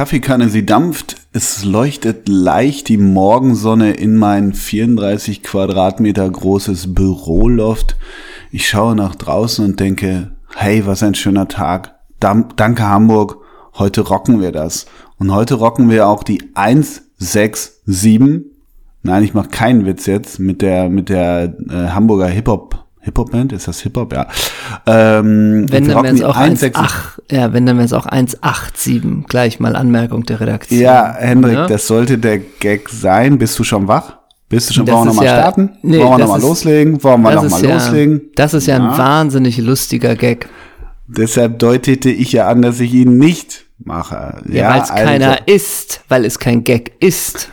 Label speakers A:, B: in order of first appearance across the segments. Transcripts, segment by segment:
A: Kaffeekanne, sie dampft. Es leuchtet leicht die Morgensonne in mein 34 Quadratmeter großes Büroloft. Ich schaue nach draußen und denke, hey, was ein schöner Tag. danke Hamburg. Heute rocken wir das. Und heute rocken wir auch die 167. Nein, ich mache keinen Witz jetzt mit der mit der äh, Hamburger Hip Hop Hip-Hop-Band, ist das Hip-Hop? Ja.
B: Ähm, wenn dann wäre es auch 1,8, ja, wenn dann wäre es auch 1,87, gleich mal Anmerkung der Redaktion.
A: Ja, Hendrik, ja? das sollte der Gag sein. Bist du schon wach? Bist du schon, wollen wir nochmal ja, starten? Nee, wollen wir nochmal loslegen? Wollen wir nochmal ja, loslegen?
B: Das ist ja, ja ein wahnsinnig lustiger Gag.
A: Deshalb deutete ich ja an, dass ich ihn nicht mache.
B: Ja, ja weil es also. keiner ist, weil es kein Gag ist.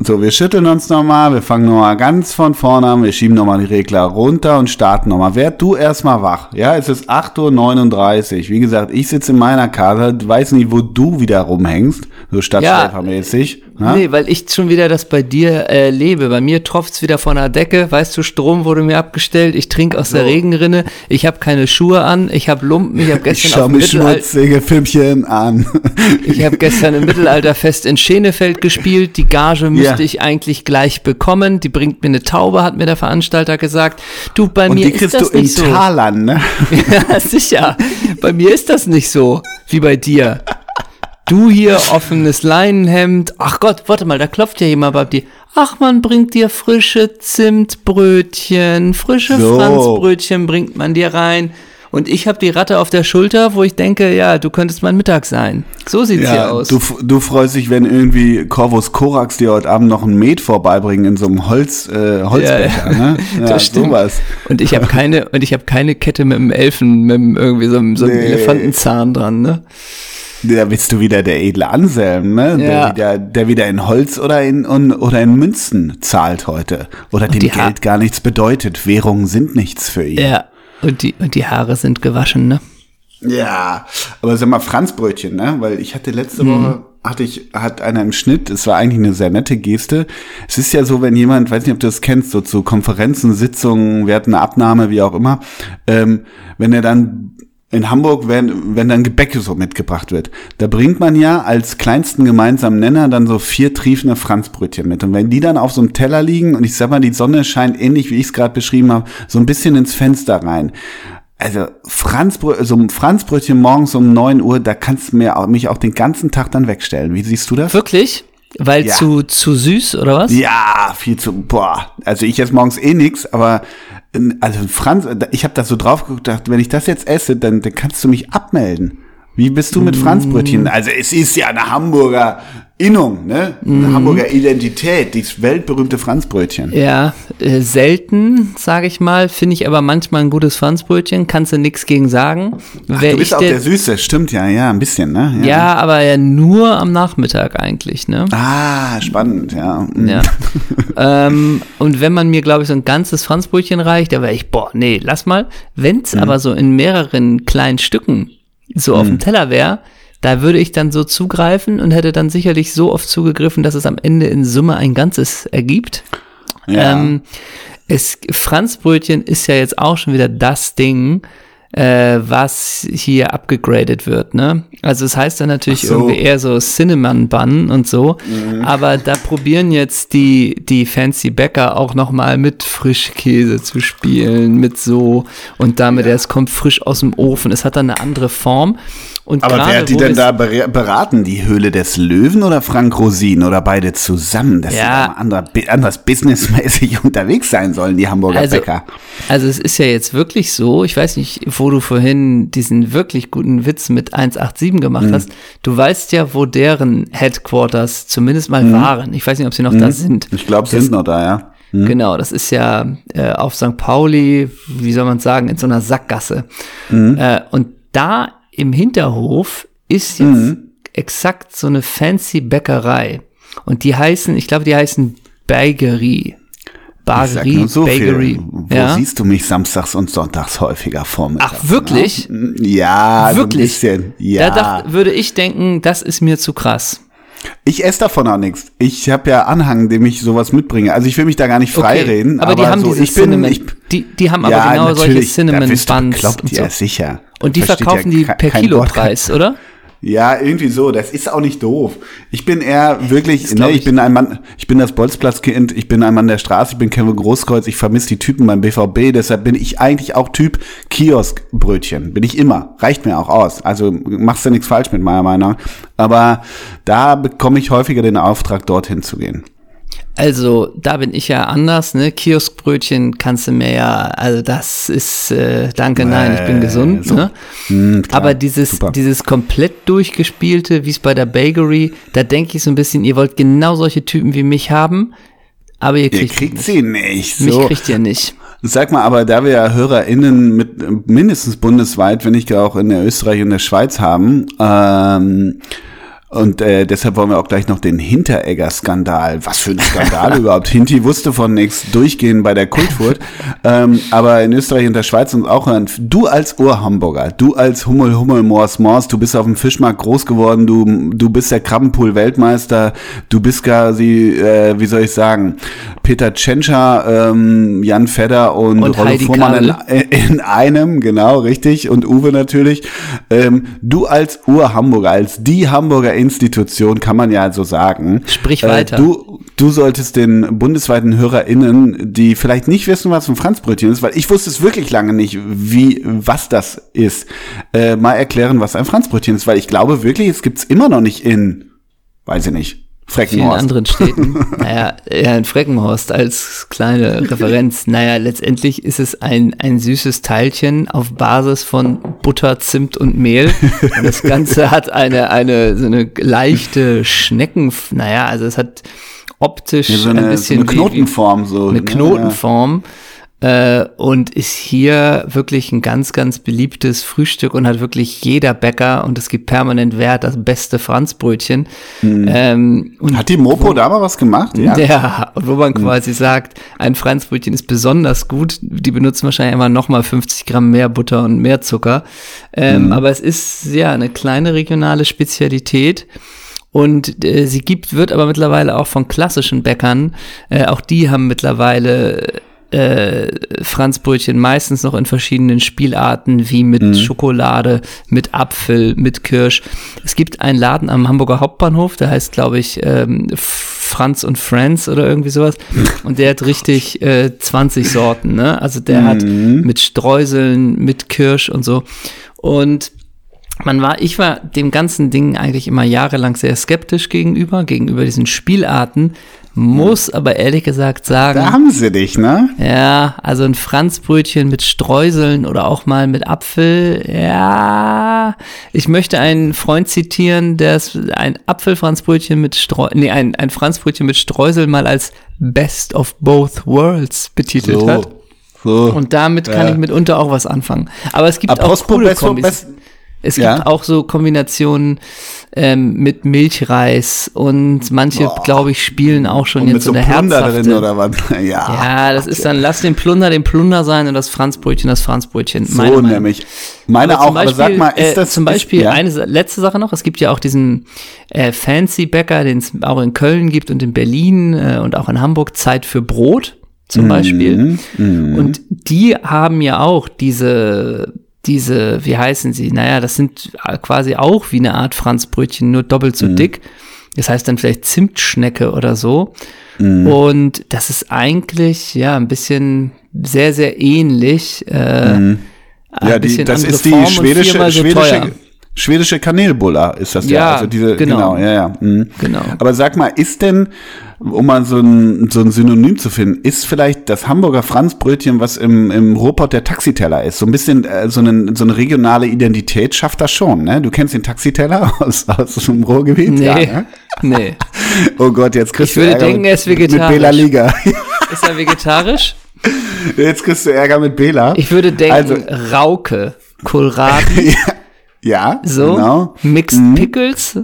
A: So, wir schütteln uns nochmal, wir fangen nochmal ganz von vorne an, wir schieben nochmal die Regler runter und starten nochmal. Werd du erstmal wach. Ja, es ist 8.39 Uhr. Wie gesagt, ich sitze in meiner Karte, weiß nicht, wo du wieder rumhängst, so stadtschläfermäßig.
B: Ja, nee, weil ich schon wieder das bei dir äh, lebe. Bei mir tropft's wieder von der Decke, weißt du, Strom wurde mir abgestellt, ich trinke aus so. der Regenrinne, ich habe keine Schuhe an, ich habe Lumpen, ich habe gestern
A: ich schau mir schmutzige Filmchen an.
B: ich habe gestern im Mittelalterfest in Schenefeld gespielt, die Gage müsste ja. ich eigentlich gleich bekommen. Die bringt mir eine Taube, hat mir der Veranstalter gesagt. Du, bei Und mir ist das nicht so.
A: die kriegst du in Talern, ne?
B: ja, sicher. Bei mir ist das nicht so, wie bei dir. Du hier offenes Leinenhemd. Ach Gott, warte mal, da klopft ja jemand bei dir. Ach, man bringt dir frische Zimtbrötchen, frische so. Franzbrötchen bringt man dir rein und ich habe die Ratte auf der Schulter, wo ich denke, ja, du könntest mein Mittag sein. So sieht's ja, hier aus.
A: Du, du freust dich, wenn irgendwie Corvus Corax dir heute Abend noch ein Met vorbeibringen in so einem Holz, äh, Holzbecher, ja, ja. ne?
B: Ja, das stimmt. sowas. Und ich habe keine, und ich habe keine Kette mit einem Elfen, mit einem, irgendwie so, so einem nee. Elefantenzahn dran, ne?
A: Da bist du wieder der edle Anselm, ne? Ja. Der, wieder, der wieder in Holz oder in, oder in Münzen zahlt heute. Oder und dem Geld gar nichts bedeutet. Währungen sind nichts für ihn.
B: Ja, und die, und die Haare sind gewaschen, ne?
A: Ja, aber sag mal Franzbrötchen, ne? Weil ich hatte letzte mhm. Woche, hatte ich, hat einer im Schnitt, es war eigentlich eine sehr nette Geste. Es ist ja so, wenn jemand, weiß nicht, ob du das kennst, so zu Konferenzen, Sitzungen, wir hatten eine Abnahme, wie auch immer, ähm, wenn er dann in Hamburg, wenn, wenn dann Gebäck so mitgebracht wird, da bringt man ja als kleinsten gemeinsamen Nenner dann so vier triefende Franzbrötchen mit. Und wenn die dann auf so einem Teller liegen und ich sag mal, die Sonne scheint ähnlich, wie ich es gerade beschrieben habe, so ein bisschen ins Fenster rein. Also Franzbrö so ein Franzbrötchen morgens um neun Uhr, da kannst du mir auch, mich auch den ganzen Tag dann wegstellen. Wie siehst du das?
B: Wirklich? Weil ja. zu, zu süß, oder was?
A: Ja, viel zu, boah. Also ich esse morgens eh nix, aber also Franz, ich habe da so drauf gedacht, wenn ich das jetzt esse, dann, dann kannst du mich abmelden. Wie bist du mit Franzbrötchen? Mm. Also es ist ja eine Hamburger Innung, ne? Eine mm. Hamburger Identität, dieses weltberühmte Franzbrötchen.
B: Ja, äh, selten, sage ich mal, finde ich aber manchmal ein gutes Franzbrötchen, kannst du nichts gegen sagen.
A: Ach, du bist auch der, der Süße, stimmt ja, ja, ein bisschen, ne?
B: Ja. ja, aber ja nur am Nachmittag eigentlich, ne?
A: Ah, spannend, ja.
B: Mm. Ja. ähm, und wenn man mir, glaube ich, so ein ganzes Franzbrötchen reicht, da wäre ich, boah, nee, lass mal. Wenn's mhm. aber so in mehreren kleinen Stücken so auf dem hm. Teller wäre, da würde ich dann so zugreifen und hätte dann sicherlich so oft zugegriffen, dass es am Ende in Summe ein Ganzes ergibt. Ja. Ähm, es, Franzbrötchen ist ja jetzt auch schon wieder das Ding, äh, was hier abgegradet wird, ne? Also es das heißt dann natürlich so. irgendwie eher so Cinnamon Bun und so, mhm. aber da probieren jetzt die die fancy Bäcker auch noch mal mit Frischkäse zu spielen, mit so und damit ja. es kommt frisch aus dem Ofen. Es hat dann eine andere Form und
A: Aber grade, wer hat die denn da beraten? Die Höhle des Löwen oder Frank Rosin oder beide zusammen? Dass ja, sie da anders businessmäßig unterwegs sein sollen, die Hamburger
B: also,
A: Bäcker.
B: Also es ist ja jetzt wirklich so, ich weiß nicht, wo du vorhin diesen wirklich guten Witz mit 187 gemacht mhm. hast. Du weißt ja, wo deren Headquarters zumindest mal mhm. waren. Ich weiß nicht, ob sie noch mhm. da sind.
A: Ich glaube, sie sind noch da, ja.
B: Mhm. Genau, das ist ja äh, auf St. Pauli, wie soll man sagen, in so einer Sackgasse. Mhm. Äh, und da im Hinterhof ist jetzt mhm. exakt so eine fancy Bäckerei. Und die heißen, ich glaube, die heißen Bagerie.
A: Bagerie, so Bakery. Wo ja? siehst du mich samstags und sonntags häufiger vormittags?
B: Ach, wirklich?
A: Ne? Ja,
B: wirklich. So ja. Da dacht, würde ich denken, das ist mir zu krass.
A: Ich esse davon auch nichts. Ich habe ja Anhang, dem ich sowas mitbringe. Also ich will mich da gar nicht freireden.
B: Okay, aber, aber, die haben so, diese ich Cinnamon, bin, ich, die, die haben ja, aber genau solche Cinnamon
A: Buns. So. sicher.
B: Und die verkaufen ja die per Kilopreis, oder?
A: Ja, irgendwie so. Das ist auch nicht doof. Ich bin eher wirklich, ne, ich, ich, bin ein Mann, ich bin das Bolzplatzkind, ich bin ein Mann der Straße, ich bin Kevin Großkreuz, ich vermisse die Typen beim BVB, deshalb bin ich eigentlich auch Typ Kioskbrötchen. Bin ich immer. Reicht mir auch aus. Also machst du nichts falsch mit meiner Meinung. Aber da bekomme ich häufiger den Auftrag, dorthin zu gehen.
B: Also, da bin ich ja anders, ne? Kioskbrötchen kannst du mir ja, also das ist, äh, danke, nein, ich bin gesund, so. ne? Klar, Aber dieses, super. dieses komplett durchgespielte, wie es bei der Bakery, da denke ich so ein bisschen, ihr wollt genau solche Typen wie mich haben, aber ihr kriegt,
A: ihr kriegt sie nicht.
B: So. Mich kriegt ihr nicht.
A: Sag mal, aber da wir ja HörerInnen mit mindestens bundesweit, wenn nicht auch in der Österreich und der Schweiz haben, ähm, und äh, deshalb wollen wir auch gleich noch den Hinteregger-Skandal. Was für ein Skandal überhaupt. Hinti wusste von nichts durchgehen bei der Kultfurt. ähm, aber in Österreich und der Schweiz uns auch hören. Du als Ur-Hamburger, du als Hummel, Hummel, Mors, Mors, du bist auf dem Fischmarkt groß geworden, du, du bist der Krabbenpool-Weltmeister, du bist quasi, äh, wie soll ich sagen, Peter Tschentscher, ähm, Jan Fedder und,
B: und Rollo Fuhrmann
A: in, in, einem, genau, richtig, und Uwe natürlich. Ähm, du als Ur-Hamburger, als die Hamburger Institution, kann man ja so sagen.
B: Sprich weiter.
A: Äh, du, du solltest den bundesweiten HörerInnen, die vielleicht nicht wissen, was ein Franzbrötchen ist, weil ich wusste es wirklich lange nicht, wie, was das ist, äh, mal erklären, was ein Franzbrötchen ist, weil ich glaube wirklich, es gibt's immer noch nicht in, weiß ich nicht.
B: Vielen anderen Städten. naja, ja, in Freckenhorst als kleine Referenz. Naja, letztendlich ist es ein, ein süßes Teilchen auf Basis von Butter, Zimt und Mehl. Und das Ganze hat eine, eine, so eine leichte Schnecken, naja, also es hat optisch
A: ja, so eine,
B: ein bisschen
A: so eine Knotenform, so.
B: Eine Knotenform. Ja äh, und ist hier wirklich ein ganz, ganz beliebtes Frühstück und hat wirklich jeder Bäcker und es gibt permanent Wert das beste Franzbrötchen.
A: Mhm. Ähm, hat die Mopo wo, da mal was gemacht?
B: Ja, ja und wo man mhm. quasi sagt, ein Franzbrötchen ist besonders gut. Die benutzen wahrscheinlich immer nochmal 50 Gramm mehr Butter und mehr Zucker. Ähm, mhm. Aber es ist ja eine kleine regionale Spezialität. Und äh, sie gibt, wird aber mittlerweile auch von klassischen Bäckern, äh, auch die haben mittlerweile äh, Franzbrötchen meistens noch in verschiedenen Spielarten, wie mit mhm. Schokolade, mit Apfel, mit Kirsch. Es gibt einen Laden am Hamburger Hauptbahnhof, der heißt, glaube ich, ähm, Franz und Friends oder irgendwie sowas. Und der hat richtig äh, 20 Sorten, ne? Also der mhm. hat mit Streuseln, mit Kirsch und so. Und man war, ich war dem ganzen Ding eigentlich immer jahrelang sehr skeptisch gegenüber, gegenüber diesen Spielarten, muss aber ehrlich gesagt sagen.
A: Da haben sie dich, ne?
B: Ja, also ein Franzbrötchen mit Streuseln oder auch mal mit Apfel. Ja, ich möchte einen Freund zitieren, der ein Apfelfranzbrötchen mit Streu, nee, ein, ein Franzbrötchen mit Streusel mal als Best of Both Worlds betitelt so. hat. So. Und damit kann ja. ich mitunter auch was anfangen. Aber es gibt Apostel auch coole Kombis. Es gibt ja. auch so Kombinationen ähm, mit Milchreis und manche, glaube ich, spielen auch schon und jetzt so eine Plunder herzhafte. drin oder was? Ja, ja das ist dann, lass den Plunder den Plunder sein und das Franzbrötchen das Franzbrötchen.
A: So meine nämlich. Meine auch, Beispiel, aber sag mal, ist
B: äh, das... Zum Beispiel, ist, ja? eine letzte Sache noch, es gibt ja auch diesen äh, Fancy Bäcker, den es auch in Köln gibt und in Berlin äh, und auch in Hamburg, Zeit für Brot zum mhm. Beispiel. Mm, Und die haben ja auch diese diese, wie heißen sie? Naja, das sind quasi auch wie eine Art Franzbrötchen, nur doppelt so mhm. dick. Das heißt dann vielleicht Zimtschnecke oder so. Mhm. Und das ist eigentlich, ja, ein bisschen sehr, sehr ähnlich. Äh,
A: mhm. Ja, die, das ist die schwedische, so schwedische, teuer. Schwedische Kanelbulla ist das ja. ja. Also diese, genau, genau ja, ja. Mhm. Genau. Aber sag mal, ist denn, um mal so ein, so ein Synonym zu finden, ist vielleicht das Hamburger Franzbrötchen, was im, im Ruhrpott der Taxiteller ist. So ein bisschen äh, so, eine, so eine regionale Identität schafft das schon, ne? Du kennst den Taxiteller aus, aus dem Ruhrgebiet?
B: Nee, ja, ne? nee.
A: Oh Gott, jetzt kriegst
B: ich du Ärger denken, mit, er ist vegetarisch. mit
A: Bela Liga.
B: Ist er vegetarisch?
A: Jetzt kriegst du Ärger mit Bela.
B: Ich würde denken, also, Rauke, Kohlrabi.
A: ja, ja,
B: so, genau. Mixed mhm. Pickles.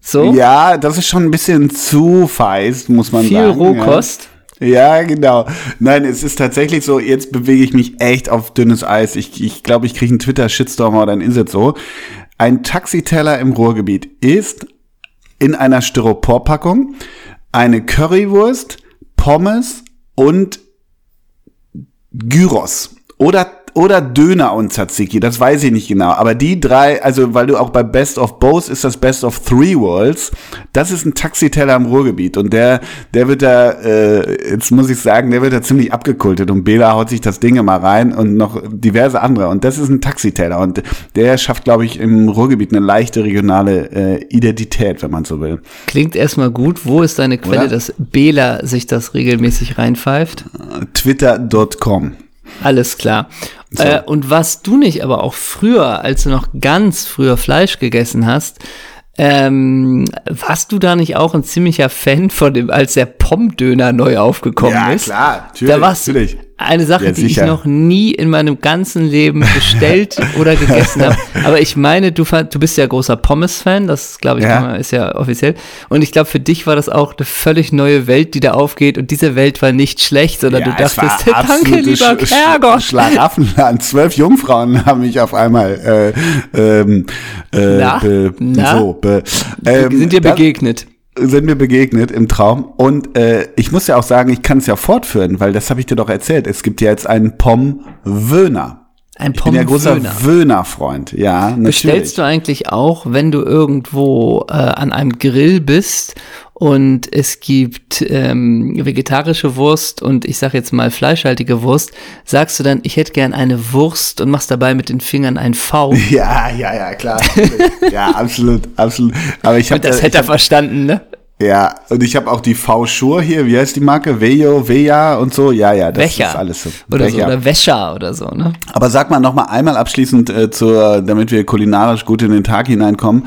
B: So?
A: Ja, das ist schon ein bisschen zu feist, muss man
B: Viel
A: sagen.
B: Viel Rohkost.
A: Ja. ja. genau. Nein, es ist tatsächlich so, jetzt bewege ich mich echt auf dünnes Eis. Ich glaube, ich, glaub, ich kriege einen Twitter-Shitstorm oder ein Inset so. Ein Taxiteller im Ruhrgebiet ist in einer Styroporpackung eine Currywurst, Pommes und Gyros. Oder oder Döner und Tzatziki, das weiß ich nicht genau. Aber die drei, also weil du auch bei Best of Both ist das Best of Three Worlds, das ist ein Taxiteller im Ruhrgebiet und der, der wird da, äh, jetzt muss ich sagen, der wird da ziemlich abgekultet und Bela haut sich das Ding immer rein und noch diverse andere und das ist ein Taxiteller und der schafft, glaube ich, im Ruhrgebiet eine leichte regionale äh, Identität, wenn man so will.
B: Klingt erstmal gut. Wo ist deine Quelle,
A: Oder?
B: dass Bela sich das regelmäßig reinpfeift?
A: Twitter.com.
B: Alles klar.
A: So.
B: Äh, und was du nicht, aber auch früher, als du noch ganz früher Fleisch gegessen hast, ähm, warst du da nicht auch ein ziemlicher Fan von dem, als der Pommdöner neu aufgekommen
A: Ja,
B: ist?
A: klar, natürlich,
B: Da warst du
A: natürlich.
B: Eine Sache,
A: Ja,
B: die ich noch nie in meinem ganzen Leben bestellt oder gegessen habe. Aber ich meine, du, du bist ja großer Pommes-Fan, das glaube ich
A: Ja.
B: ist ja offiziell. Und ich glaube, für dich war das auch eine völlig neue Welt, die da aufgeht. Und diese Welt war nicht schlecht, sondern du
A: es war
B: dachtest, danke, lieber
A: Sch- Sch-
B: Herrgott.
A: Schlaraffenland. Zwölf Jungfrauen haben mich auf einmal äh, ähm, äh,
B: Na?
A: be,
B: Na?
A: so be, ähm,
B: sind dir begegnet.
A: Sind mir begegnet im Traum. Und äh, ich muss ja auch sagen, ich kann es ja fortführen, weil das habe ich dir doch erzählt. Es gibt ja jetzt einen Pom-Wöhner.
B: Ein
A: Ich bin ja großer. Wöhner-Freund. Ja, natürlich.
B: Bestellst du eigentlich auch, wenn du irgendwo äh, an einem Grill bist und es gibt ähm, vegetarische Wurst und ich sage jetzt mal fleischhaltige Wurst, sagst du dann, ich hätte gern eine Wurst und machst dabei mit den Fingern ein V?
A: Ja, ja, ja, klar. ja, absolut, absolut. Aber ich habe
B: Das hätte er verstanden, ne?
A: Ja, und ich habe auch die V-Schur hier, wie heißt die Marke? Vejo, Veja und so. Ja, ja, das
B: Wäscher.
A: ist alles so.
B: Oder so,
A: Wäscher.
B: oder Wäscher oder so, ne?
A: Aber sag mal noch mal einmal abschließend, äh, zur, damit wir kulinarisch gut in den Tag hineinkommen.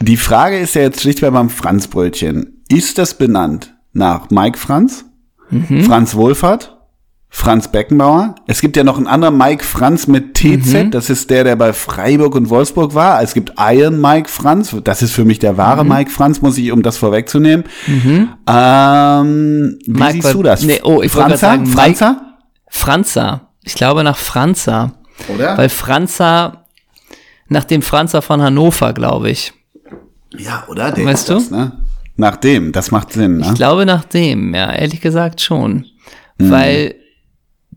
A: Die Frage ist ja jetzt schlichtweg beim Franzbrötchen. Ist das benannt nach Mike Franz,
B: Mhm.
A: Franz Wohlfahrt, Franz Beckenbauer? Es gibt ja noch einen anderen Mike Franz mit TZ.
B: Mhm.
A: Das ist der, der bei Freiburg und Wolfsburg war. Es gibt Iron Mike Franz. Das ist für mich der wahre
B: Mhm.
A: Mike Franz, muss ich, um das vorwegzunehmen. Ähm, wie
B: Mike
A: siehst du das?
B: nee, oh, ich
A: Franzer?
B: gerade sagen, Mike-
A: Franzer?
B: Franza. Ich glaube nach Franza.
A: Oder?
B: Weil Franza, nach dem Franzer von Hannover, glaube ich.
A: Ja, oder? Der
B: Weißt
A: ist das, ne? Nach dem, das macht Sinn, ne?
B: Ich glaube nach dem, ja, ehrlich gesagt schon.
A: Mhm.
B: Weil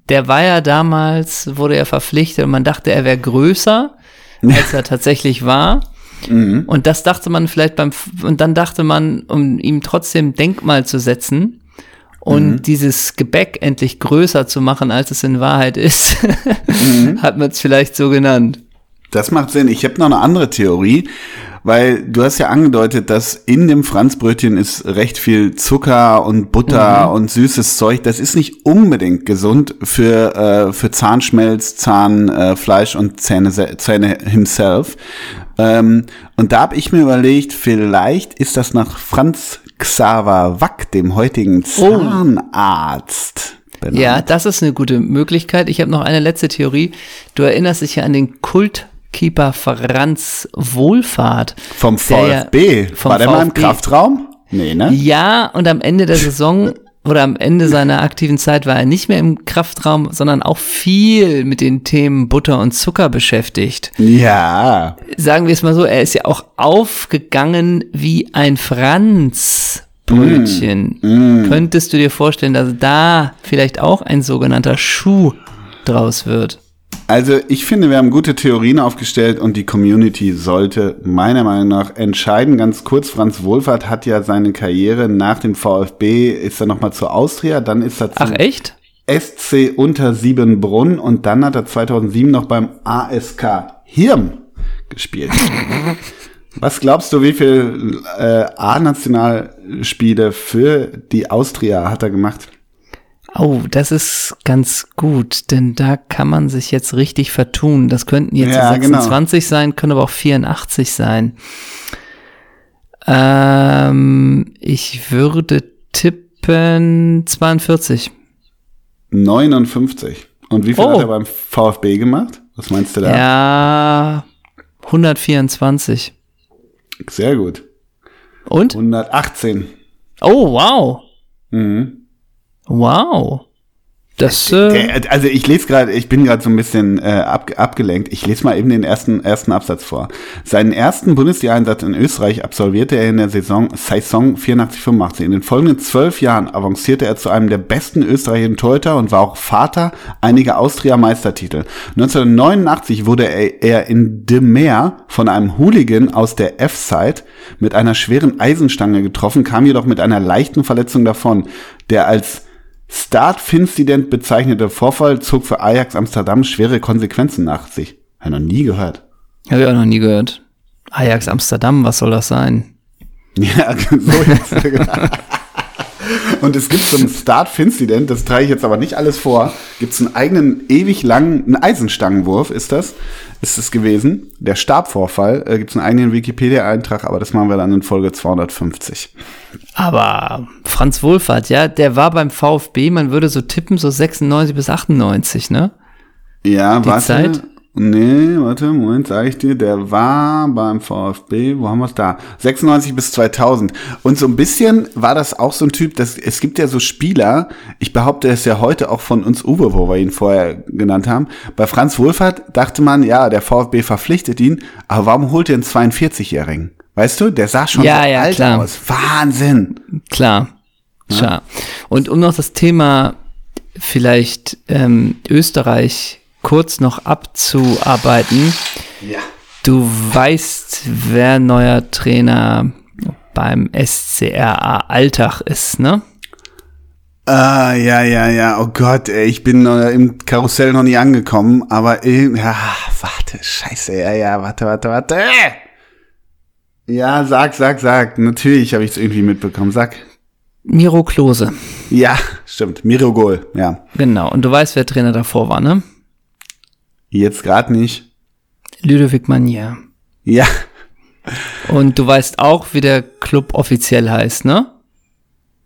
B: der war ja damals, wurde er verpflichtet und man dachte, er wäre größer, als er tatsächlich war.
A: Mhm.
B: Und das dachte man vielleicht beim, und dann dachte man, um ihm trotzdem Denkmal zu setzen und
A: Mhm.
B: dieses Gebäck endlich größer zu machen, als es in Wahrheit ist,
A: Mhm.
B: hat man es vielleicht so genannt.
A: Das macht Sinn. Ich habe noch eine andere Theorie, weil du hast ja angedeutet, dass in dem Franzbrötchen ist recht viel Zucker und Butter und süßes Zeug. Das ist nicht unbedingt gesund für, äh, für Zahnschmelz, Zahnfleisch äh, und Zähne, Zähne himself. Ähm, und da habe ich mir überlegt, vielleicht ist das nach Franz Xaver Wack, dem heutigen Zahnarzt. benannt.
B: Ja, das ist eine gute Möglichkeit. Ich habe noch eine letzte Theorie. Du erinnerst dich ja an den Kultkeeper Franz Wohlfahrt.
A: Vom
B: der
A: VfB.
B: vom
A: War der mal im
B: VfB.
A: Kraftraum? Nee, ne?
B: Ja, und am Ende der Saison oder am Ende seiner aktiven Zeit war er nicht mehr im Kraftraum, sondern auch viel mit den Themen Butter und Zucker beschäftigt.
A: Ja.
B: Sagen wir es mal so, er ist ja auch aufgegangen wie ein Franzbrötchen. Könntest du dir vorstellen, dass da vielleicht auch ein sogenannter Schuh draus wird?
A: Also ich finde, wir haben gute Theorien aufgestellt und die Community sollte meiner Meinung nach entscheiden. Ganz kurz, Franz Wohlfahrt hat ja seine Karriere nach dem VfB, ist er nochmal zur Austria, dann ist er
B: Ach
A: zum
B: echt?
A: SC Unter Siebenbrunn und dann hat er 2007 noch beim ASK Hirn gespielt. Was glaubst du, wie viel äh, A-Nationalspiele für die Austria hat er gemacht?
B: Oh, das ist ganz gut, denn da kann man sich jetzt richtig vertun. Das könnten jetzt
A: Ja, genau.
B: 26 sein, können aber auch 84 sein. Ähm, ich würde tippen 42.
A: 59. Und wie viel
B: Oh.
A: hat er beim VfB gemacht? Was meinst du da?
B: Ja, 124.
A: Sehr gut.
B: Und?
A: 118.
B: Oh, wow.
A: Mhm.
B: Wow. Das, äh,
A: Der, also ich lese gerade, ich bin gerade so ein bisschen äh, ab, abgelenkt. Ich lese mal eben den ersten, ersten Absatz vor. Seinen ersten Bundesliga-Einsatz in Österreich absolvierte er in der Saison, Saison 84-85. In den folgenden zwölf Jahren avancierte er zu einem der besten österreichischen Torhüter und war auch Vater einiger Austria-Meistertitel. 1989 wurde er, er in De Meer von einem Hooligan aus der F-Side mit einer schweren Eisenstange getroffen, kam jedoch mit einer leichten Verletzung davon. Der als Start-Fincident bezeichnete Vorfall zog für Ajax Amsterdam schwere Konsequenzen nach sich. Hab ich noch nie gehört.
B: habe ich auch noch nie gehört. Ajax Amsterdam, was soll das sein?
A: Ja, so jetzt. Und es gibt so ein Start-Fincident, das trage ich jetzt aber nicht alles vor. Gibt es einen eigenen, ewig langen, einen Eisenstangenwurf, ist das? Ist es gewesen? Der Stabvorfall, äh, gibt es einen eigenen Wikipedia-Eintrag, aber das machen wir dann in Folge 250.
B: Aber Franz Wohlfahrt, ja, der war beim VfB, man würde so tippen, so 96 bis 98, ne?
A: Ja,
B: Die
A: warte.
B: Zeit?
A: Nee, warte, Moment, sage ich dir, der war beim VfB, wo haben wir es da? 96 bis 2000. Und so ein bisschen war das auch so ein Typ, dass es gibt ja so Spieler, ich behaupte es ja heute auch von uns Uwe, wo wir ihn vorher genannt haben. Bei Franz Wohlfahrt dachte man, ja, der VfB verpflichtet ihn, aber warum holt er einen 42-Jährigen? Weißt du, der sah schon
B: Ja,
A: so
B: ja,
A: alt
B: klar.
A: aus. Wahnsinn.
B: Klar. Klar. Und um noch das Thema vielleicht ähm, Österreich kurz noch abzuarbeiten.
A: Ja.
B: Du weißt, wer neuer Trainer beim SCRA Alltag ist, ne?
A: Ah, ja, ja, ja. Oh Gott, ey, ich bin äh, im Karussell noch nie angekommen, aber äh, ja, warte, scheiße, ja, ja, warte, warte, warte. Ja, sag, sag, sag. Natürlich habe ich es irgendwie mitbekommen. Sag.
B: Miro Klose.
A: Ja, stimmt. Miro Gol, ja.
B: Genau. Und du weißt, wer Trainer davor war, ne?
A: Jetzt gerade nicht.
B: Ludovic Manier.
A: Ja.
B: Und du weißt auch, wie der Club offiziell heißt, ne?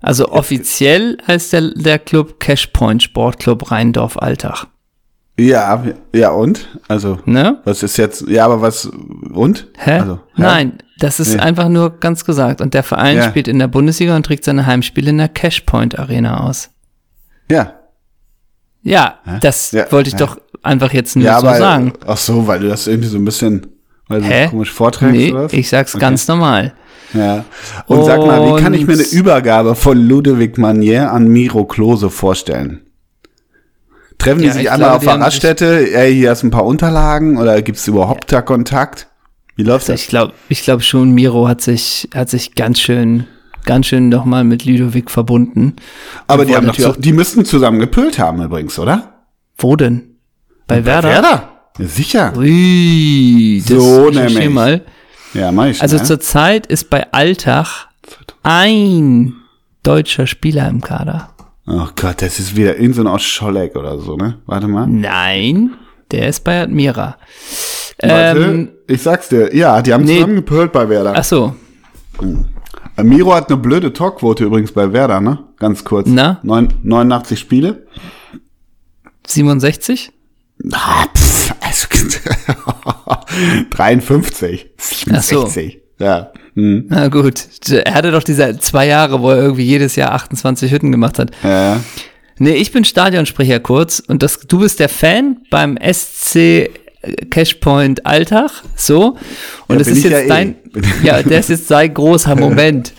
B: Also offiziell heißt der, der Club Cashpoint Sportclub Rheindorf Alltag.
A: Ja, ja und? Also,
B: Ne?
A: was ist jetzt, ja, aber was, und?
B: Hä?
A: Also, hä?
B: Nein, das ist
A: Nee.
B: einfach nur ganz gesagt. Und der Verein
A: Ja.
B: spielt in der Bundesliga und trägt seine Heimspiele in der Cashpoint Arena aus.
A: Ja.
B: Ja, das
A: Ja,
B: wollte ich
A: ja.
B: doch einfach jetzt nur
A: Ja,
B: so
A: aber,
B: sagen.
A: ach so, weil du das irgendwie so ein bisschen, weil du
B: Hä?
A: komisch vorträgst
B: Nee,
A: oder was?
B: ich sag's
A: Okay.
B: ganz normal.
A: Ja. Und, sag mal, wie kann ich mir eine
B: Und-
A: Übergabe von Ludovic Manier an Miro Klose vorstellen? Treffen die
B: Ja,
A: sich
B: ich
A: einmal auf der Raststätte, ey, hier hast ein paar Unterlagen oder gibt's überhaupt da Kontakt? Wie läuft das?
B: Ich glaube ich glaub schon, Miro hat sich, hat sich ganz schön, ganz schön nochmal mit Ludovic verbunden.
A: Aber die haben doch, zu, die müssten zusammen gepölt haben übrigens, oder?
B: Wo denn? Bei Werder?
A: Werder? Ja, sicher.
B: Ui, das
A: So nämlich.
B: mal.
A: Ja, mach ich
B: Also
A: schnell.
B: zurzeit ist bei Alltag ein deutscher Spieler im Kader.
A: Oh Gott, das ist wieder irgend so ein aus Scholleck oder so, ne? Warte mal.
B: Nein, der ist bei Admira.
A: Warte,
B: Ähm,
A: ich sag's dir. Ja, die haben
B: nee.
A: zusammen gepölt bei Werder.
B: ach so,
A: Äh, Miro hat eine blöde Talkquote übrigens bei Werder, ne? Ganz kurz.
B: Na?
A: Neun, 89 Spiele.
B: 67?
A: Ah, pff, also, 53.
B: Ach so.
A: 67. Ja. Hm.
B: Na gut, er hatte doch diese zwei Jahre, wo er irgendwie jedes Jahr 28 Hütten gemacht hat.
A: Ja.
B: Nee, ich bin Stadionsprecher kurz und das, du bist der Fan beim SC Cashpoint Alltag, so. Und
A: Ja,
B: das ist jetzt
A: ja
B: dein,
A: eh.
B: ja, das ist sein großer Moment.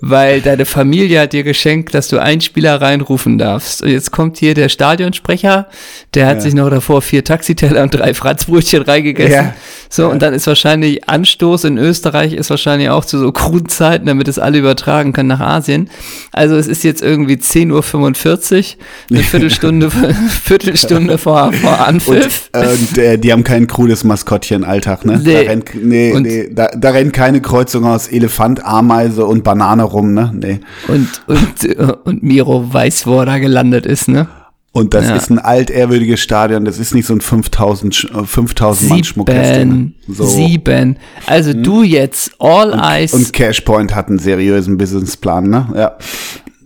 B: Weil deine Familie hat dir geschenkt, dass du einen Spieler reinrufen darfst. Und jetzt kommt hier der Stadionsprecher, der hat
A: Ja.
B: sich noch davor vier Taxiteller und drei Franzbrötchen reingegessen.
A: Ja.
B: So, und dann ist wahrscheinlich Anstoß in Österreich ist wahrscheinlich auch zu so kruden Zeiten, damit es alle übertragen können nach Asien. Also es ist jetzt irgendwie 10.45 Uhr, eine Viertelstunde, Viertelstunde vor, vor
A: Und,
B: Anpfiff.
A: äh, und äh, die haben kein cooles Maskottchen Alltag, ne?
B: Nee.
A: Da rennt, nee,
B: Und-
A: nee, da, da rennt keine Kreuzung aus Elefant, Ameise und Banane rum, ne? Nee.
B: Und, und, äh, und Miro weiß, wo er da gelandet ist, ne?
A: Und das
B: Ja.
A: ist ein altehrwürdiges Stadion, das ist nicht so ein 5000, Sch- äh, 5000 Mann Schmuckkästchen. So.
B: sieben. Also du jetzt All Eyes
A: Und Cashpoint hat einen seriösen Businessplan, ne? Ja.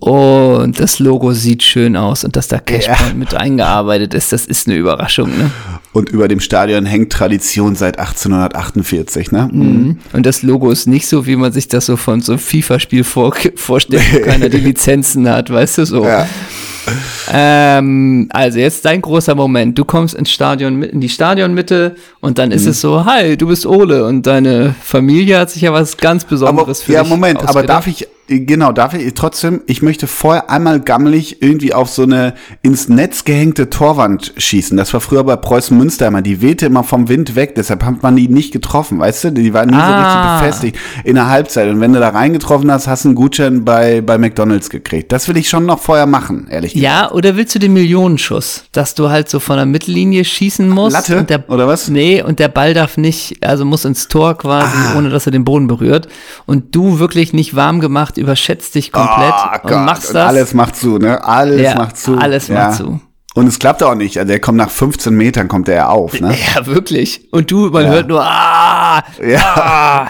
B: und das Logo sieht schön aus und dass da Cashpoint mit eingearbeitet ist, das ist eine Überraschung, ne?
A: Und über dem Stadion hängt Tradition seit 1848, ne?
B: Mhm. Und das Logo ist nicht so, wie man sich das so von so einem FIFA-Spiel vor, vorstellt, wo keiner die Lizenzen hat, weißt du so.
A: Ja.
B: ähm, also jetzt dein großer Moment. Du kommst ins Stadion, in die Stadionmitte und dann ist
A: Mhm.
B: es so, hi, du bist Ole und deine Familie hat sich ja was ganz Besonderes
A: Aber,
B: für
A: ja,
B: dich
A: Moment, aber
B: ausgedacht.
A: darf ich, genau, darf ich trotzdem, ich möchte vorher einmal gammelig irgendwie auf so eine ins Netz gehängte Torwand schießen. Das war früher bei Preußen Münster immer, die wehte immer vom Wind weg, deshalb hat man die nicht getroffen, weißt du? Die waren nie so
B: Ah.
A: richtig befestigt in der Halbzeit. Und wenn du da reingetroffen hast, hast du einen Gutschein bei, bei McDonalds gekriegt. Das will ich schon noch vorher machen, ehrlich gesagt.
B: Ja, oder willst du den Millionenschuss, dass du halt so von der Mittellinie schießen musst?
A: Latte,
B: der,
A: oder was?
B: Nee, und der Ball darf nicht, also muss ins Tor quasi,
A: Ah.
B: ohne dass er den Boden berührt. Und du wirklich nicht warm gemacht, überschätzt dich komplett und
A: Gott,
B: machst
A: und
B: das.
A: Alles macht zu, ne? Alles
B: Ja,
A: macht zu.
B: alles
A: ja.
B: macht zu.
A: Und es klappt auch nicht. Also der kommt nach 15 Metern, kommt er auf, ne?
B: Ja, wirklich. Und du, man
A: Ja.
B: hört nur, ah,
A: Ja.
B: ah,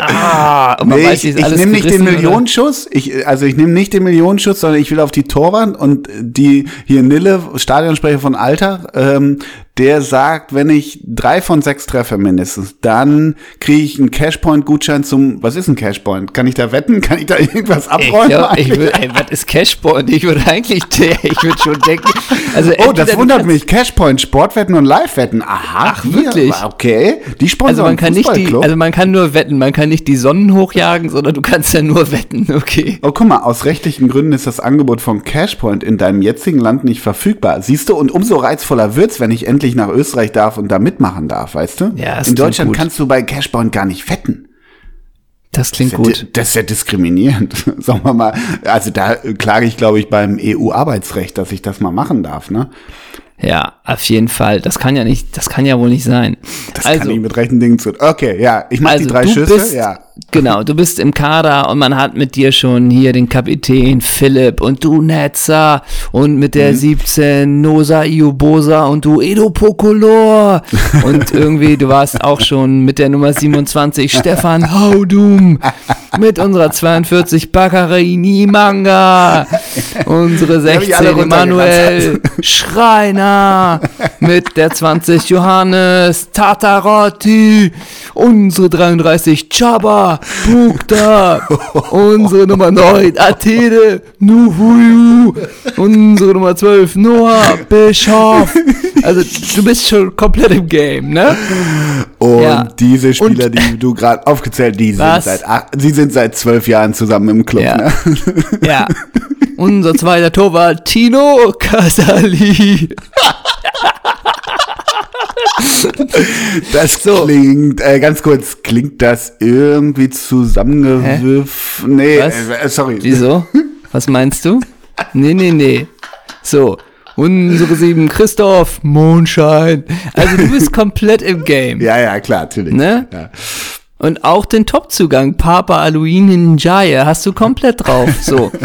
B: ah. Und man
A: Nee,
B: weiß,
A: ich ich nehme nicht den? Millionenschuss. Ich, also ich nehme nicht den Millionenschuss, sondern ich will auf die Torwand und die hier Nille, Stadionsprecher von Alter, ähm, der sagt, wenn ich drei von sechs treffe mindestens, dann kriege ich einen Cashpoint-Gutschein zum, was ist ein Cashpoint? Kann ich da wetten? Kann ich da irgendwas
B: Ich,
A: abräumen?
B: glaub, ich
A: eigentlich?
B: würde, ey, was ist Cashpoint? Ich würde eigentlich, ich würde schon denken, also
A: Oh, das wundert mich. Cashpoint, Sportwetten und Live-Wetten. Aha.
B: Ach,
A: hier,
B: wirklich?
A: Okay. Die sponsoren
B: Also man kann nicht die, also man kann nur wetten, man kann nicht die Sonnen hochjagen, sondern du kannst ja nur wetten, okay.
A: Oh, guck mal, aus rechtlichen Gründen ist das Angebot von Cashpoint in deinem jetzigen Land nicht verfügbar. Siehst du, und umso reizvoller wird's, wenn ich endlich nach Österreich darf und da mitmachen darf, weißt du?
B: Ja,
A: In Deutschland
B: gut.
A: kannst du bei Cashpoint gar nicht wetten.
B: Das klingt
A: Das ja
B: gut.
A: Das ist ja diskriminierend. Sagen wir mal. Also da äh, klage ich, glaube ich, beim EU-Arbeitsrecht, dass ich das mal machen darf, ne?
B: Ja, auf jeden Fall. Das kann ja nicht, das kann ja wohl nicht sein.
A: Das
B: also,
A: kann ich mit rechten Dingen zu. Okay, ja, ich mache
B: also
A: die drei Schüsse,
B: bist,
A: ja.
B: Genau, du bist im Kader und man hat mit dir schon hier den Kapitän Philipp und du Netzer und mit
A: Mhm.
B: der 17 Nosa Iobosa und du Edo Pokolor und irgendwie, du warst auch schon mit der Nummer 27 Stefan Haudum mit unserer 42 Bakari Nimanga, unsere
A: hab ich alle
B: 16 Emanuel. Schreiner mit der 20 Johannes Tatarotti, unsere 33 Chaba Bukta, unsere Nummer 9 Athene Nuhuyu, unsere Nummer 12 Noah Bischof. Also du bist schon komplett im Game, ne?
A: Und
B: Ja.
A: diese Spieler,
B: Und-
A: die du gerade aufgezählt, die sind seit sie sind seit zwölf Jahren zusammen im Club.
B: Ja.
A: Ne?
B: Ja. Unser zweiter Torwart Tino Casali.
A: Das klingt, äh, ganz kurz, klingt das irgendwie zusammengewürfen? Nee,
B: Was?
A: äh, sorry.
B: Wieso? Was meinst du? Nee, nee, nee. So, unsere sieben Christoph Mondschein. Also du bist komplett im Game.
A: Ja, ja, klar, natürlich.
B: Ne?
A: Ja.
B: Und auch den Topzugang Papa Aluin Njaya hast du komplett drauf. So.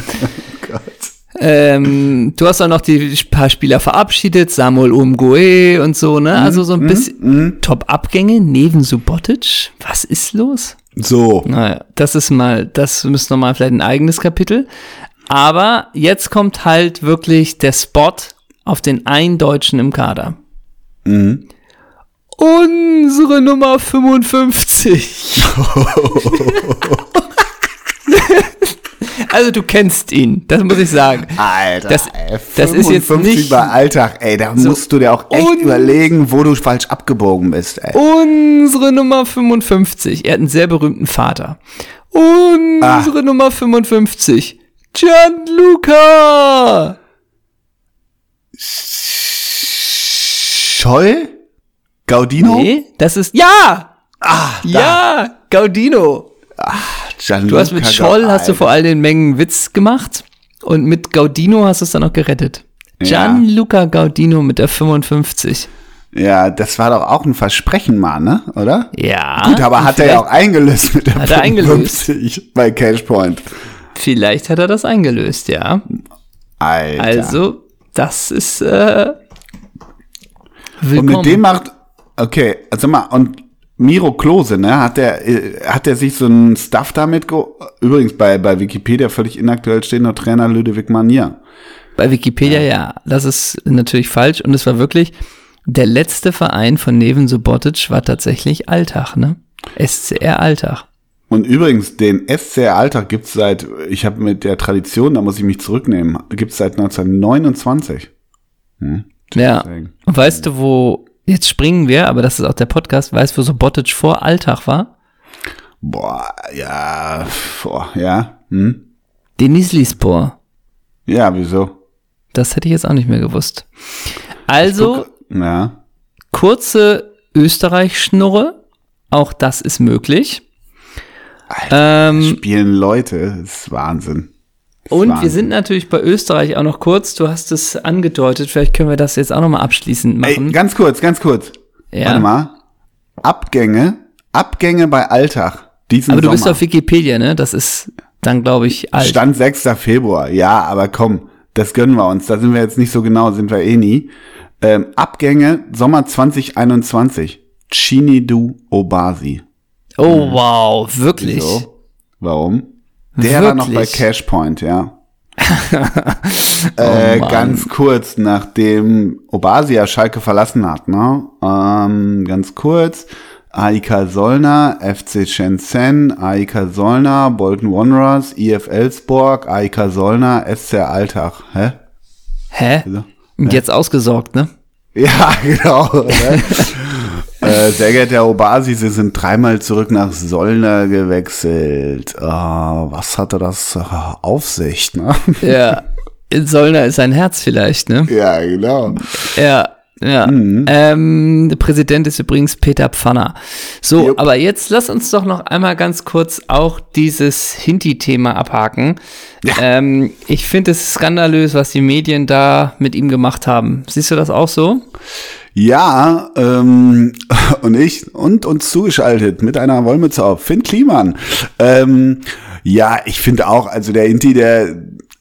B: Ähm, du hast auch noch die paar Spieler verabschiedet, Samuel Umgoe und so, ne? Also so ein bisschen Top-Abgänge neben Subotic. Was ist los?
A: So,
B: Naja, das ist mal, das müsste nochmal vielleicht ein eigenes Kapitel. Aber jetzt kommt halt wirklich der Spot auf den einen Deutschen im Kader.
A: Mhm.
B: Unsere Nummer 55. also du kennst ihn, das muss ich sagen.
A: Alter,
B: Das-
A: ey,
B: das ist jetzt
A: 55
B: nicht-
A: bei Alltag, ey, da musst du dir auch echt überlegen, wo du falsch abgebogen bist, ey.
B: Unsere Nummer 55. Er hat einen sehr berühmten Vater. Unsere
A: Ah.
B: Nummer 55. Gianluca.
A: Scholl? Gaudino?
B: Nee, das ist, ja!
A: Ah,
B: Ja! Gaudino.
A: Gianluca
B: Du hast mit Scholl, hast du vor allen Dingen Mengen Witz gemacht. Und mit Gaudino hast du es dann noch gerettet. Gianluca Gaudino mit der 55.
A: Ja, das war doch auch ein Versprechen mal, ne? Oder?
B: Ja.
A: Gut, aber
B: und
A: hat er ja auch eingelöst mit der
B: Hat er eingelöst.
A: 55 bei Cashpoint.
B: Vielleicht hat er das eingelöst, ja.
A: Alter.
B: Also, das ist, äh,
A: und
B: willkommen.
A: mit dem macht, okay, also mal, und Miro Klose, ne, hat der, äh, hat der sich so einen Stuff damit, ge übrigens bei, bei Wikipedia völlig inaktuell steht noch Trainer Ludovic Manier.
B: Bei Wikipedia ja. das ist natürlich falsch und es war wirklich der letzte Verein von Neven Subotic war tatsächlich Alltag, ne? SCR Alltag.
A: Und übrigens, den SCR Alltag gibt's seit, ich habe mit der Tradition, da muss ich mich zurücknehmen, gibt's seit 1929. Hm,
B: Ja. Und weißt du, wo, jetzt springen wir, aber das ist auch der Podcast, weißt du, wo so Bottage vor Alltag war?
A: Boah, ja, boah, ja, hm?
B: Denizlispor.
A: Ja, wieso?
B: Das hätte ich jetzt auch nicht mehr gewusst. Also,
A: ja.
B: kurze Österreich-Schnurre. Auch das ist möglich. Ähm,
A: Spielen Leute, das ist Wahnsinn.
B: Und wir sind natürlich bei Österreich auch noch kurz. Du hast es angedeutet. Vielleicht können wir das jetzt auch noch mal abschließend
A: Ey,
B: machen.
A: ganz kurz, ganz kurz.
B: Ja.
A: Warte mal. Abgänge, Abgänge bei Alltag. Diesen
B: aber du
A: Sommer.
B: bist auf Wikipedia, ne? Das ist dann, glaube ich, alt.
A: Stand 6. Februar. Ja, aber komm, das gönnen wir uns. Da sind wir jetzt nicht so genau, sind wir eh nie. Ähm, Abgänge Sommer 2021. Chinidu Obasi.
B: oh, wow. Wirklich?
A: Wieso? Warum? Der war noch bei
B: Wirklich?
A: Cashpoint, ja. äh,
B: Mann.
A: ganz kurz, nachdem Obasi ja Schalke verlassen hat, ne? Ähm, ganz kurz. AIK Solna, FC Shenzhen, AIK Solna, Bolton Wanderers, IF Elsborg, AIK Solna, SC Alltag. Hä?
B: Hä? Und jetzt ausgesorgt, ne?
A: Ja, genau. Ne? äh, sehr geehrter Herr Obasi, Sie sind dreimal zurück nach Solna gewechselt. Äh, was hatte das äh, auf sich, ne?
B: Ja. In Solna ist ein Herz vielleicht, ne?
A: ja, genau.
B: Ja, ja.
A: Mhm.
B: Ähm, der Präsident ist übrigens Peter Pfanner. So,
A: Jupp.
B: aber jetzt lass uns doch noch einmal ganz kurz auch dieses Hinti-Thema abhaken. Ähm, ich finde es skandalös, was die Medien da mit ihm gemacht haben. Siehst du das auch so?
A: Ja, ähm, und ich und uns zugeschaltet mit einer Wollmütze auf, Finn Kliman. Ähm, ja, ich finde auch, also der Inti, der,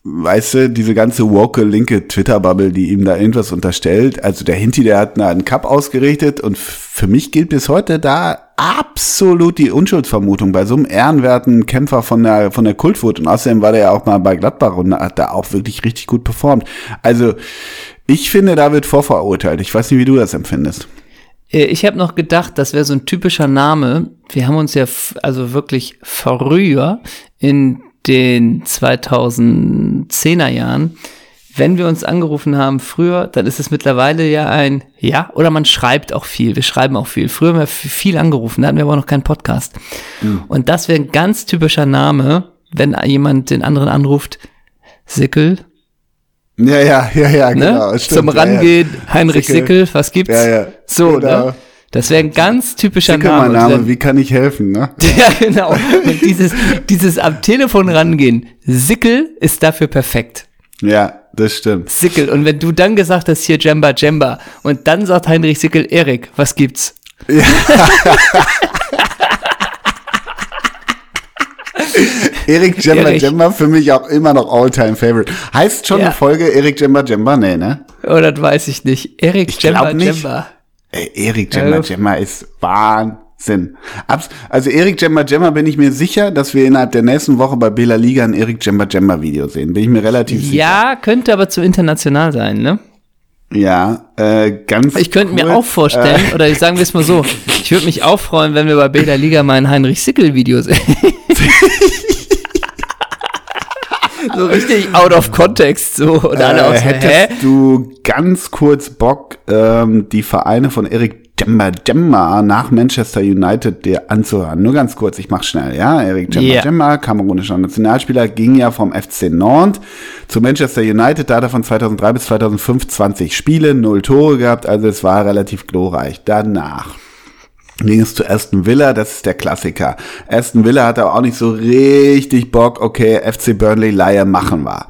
A: weißt du, diese ganze woke linke Twitter-Bubble, die ihm da irgendwas unterstellt, also der Hinti, der hat einen Cup ausgerichtet und für mich gilt bis heute da absolut die Unschuldsvermutung bei so einem ehrenwerten Kämpfer von der, von der Kultwut und außerdem war der ja auch mal bei Gladbach und hat da auch wirklich richtig gut performt. Also, ich finde, da wird vorverurteilt. Ich weiß nicht, wie du das empfindest.
B: Äh, Ich habe noch gedacht, das wäre so ein typischer Name. Wir haben uns ja also wirklich früher in den 2010er Jahren, wenn wir uns angerufen haben früher, dann ist es mittlerweile ja ein Ja oder man schreibt auch viel. Wir schreiben auch viel. Früher haben wir viel angerufen, da hatten wir aber noch keinen Podcast. Und das wäre ein ganz typischer Name, wenn jemand den anderen anruft. Sickel,
A: Ja, ja, ja, ja,
B: ne?
A: genau. stimmt.
B: Zum Rangehen, Heinrich
A: Sickel.
B: Sickel, was gibt's?
A: Ja, ja.
B: So,
A: Genau.
B: ne? Das wäre ein ganz typischer
A: Sickel, mein
B: Name.
A: Name, wie kann ich helfen, ne?
B: Ja, genau. Und dieses, dieses am Telefon rangehen, Sickel ist dafür perfekt.
A: Ja, das stimmt.
B: Sickel. Und wenn du dann gesagt hast, hier Jemba Jemba, und dann sagt Heinrich Sickel, Erik, was gibt's?
A: Erik Jemba. Jemba für mich auch immer noch Alltime Favorite. Heißt schon
B: Ja.
A: eine Folge Erik Jemba Jemba? Nee, ne?
B: Oder das weiß ich nicht. Erik Jemba. Jemba.
A: Ey, Erik Jemba
B: Ja.
A: Jemba ist Wahnsinn. Abs also Erik Jemba Jemba bin ich mir sicher, dass wir innerhalb der nächsten Woche bei Bela Liga ein Erik Jemba Jemba Video sehen. Bin ich mir relativ sicher.
B: Ja, könnte aber zu international sein, ne?
A: Ja, äh, ganz
B: Ich könnte mir
A: kurz,
B: auch vorstellen,
A: Äh,
B: oder sagen wir es mal so, ich würde mich auch freuen, wenn wir bei Beta Liga mal ein Heinrich Sickel Video sehen. So richtig out of context, so. Und alle
A: Äh,
B: auch so,
A: hättest
B: hä?
A: du ganz kurz Bock, ähm, die Vereine von Erik Jemba Jemba nach Manchester United dir anzuhören? Nur ganz kurz, ich mach's schnell, ja? Erik Jemba
B: Ja.
A: Jemba, kamerunischer Nationalspieler, ging ja vom FC Nantes zu Manchester United, da hat er von 2003 bis 2005 20 Spiele, 0 Tore gehabt, also es war relativ glorreich. Danach ging es zu Aston Villa, das ist der Klassiker. Aston Villa hatte auch nicht so richtig Bock, okay, FC Burnley Leihe machen wir.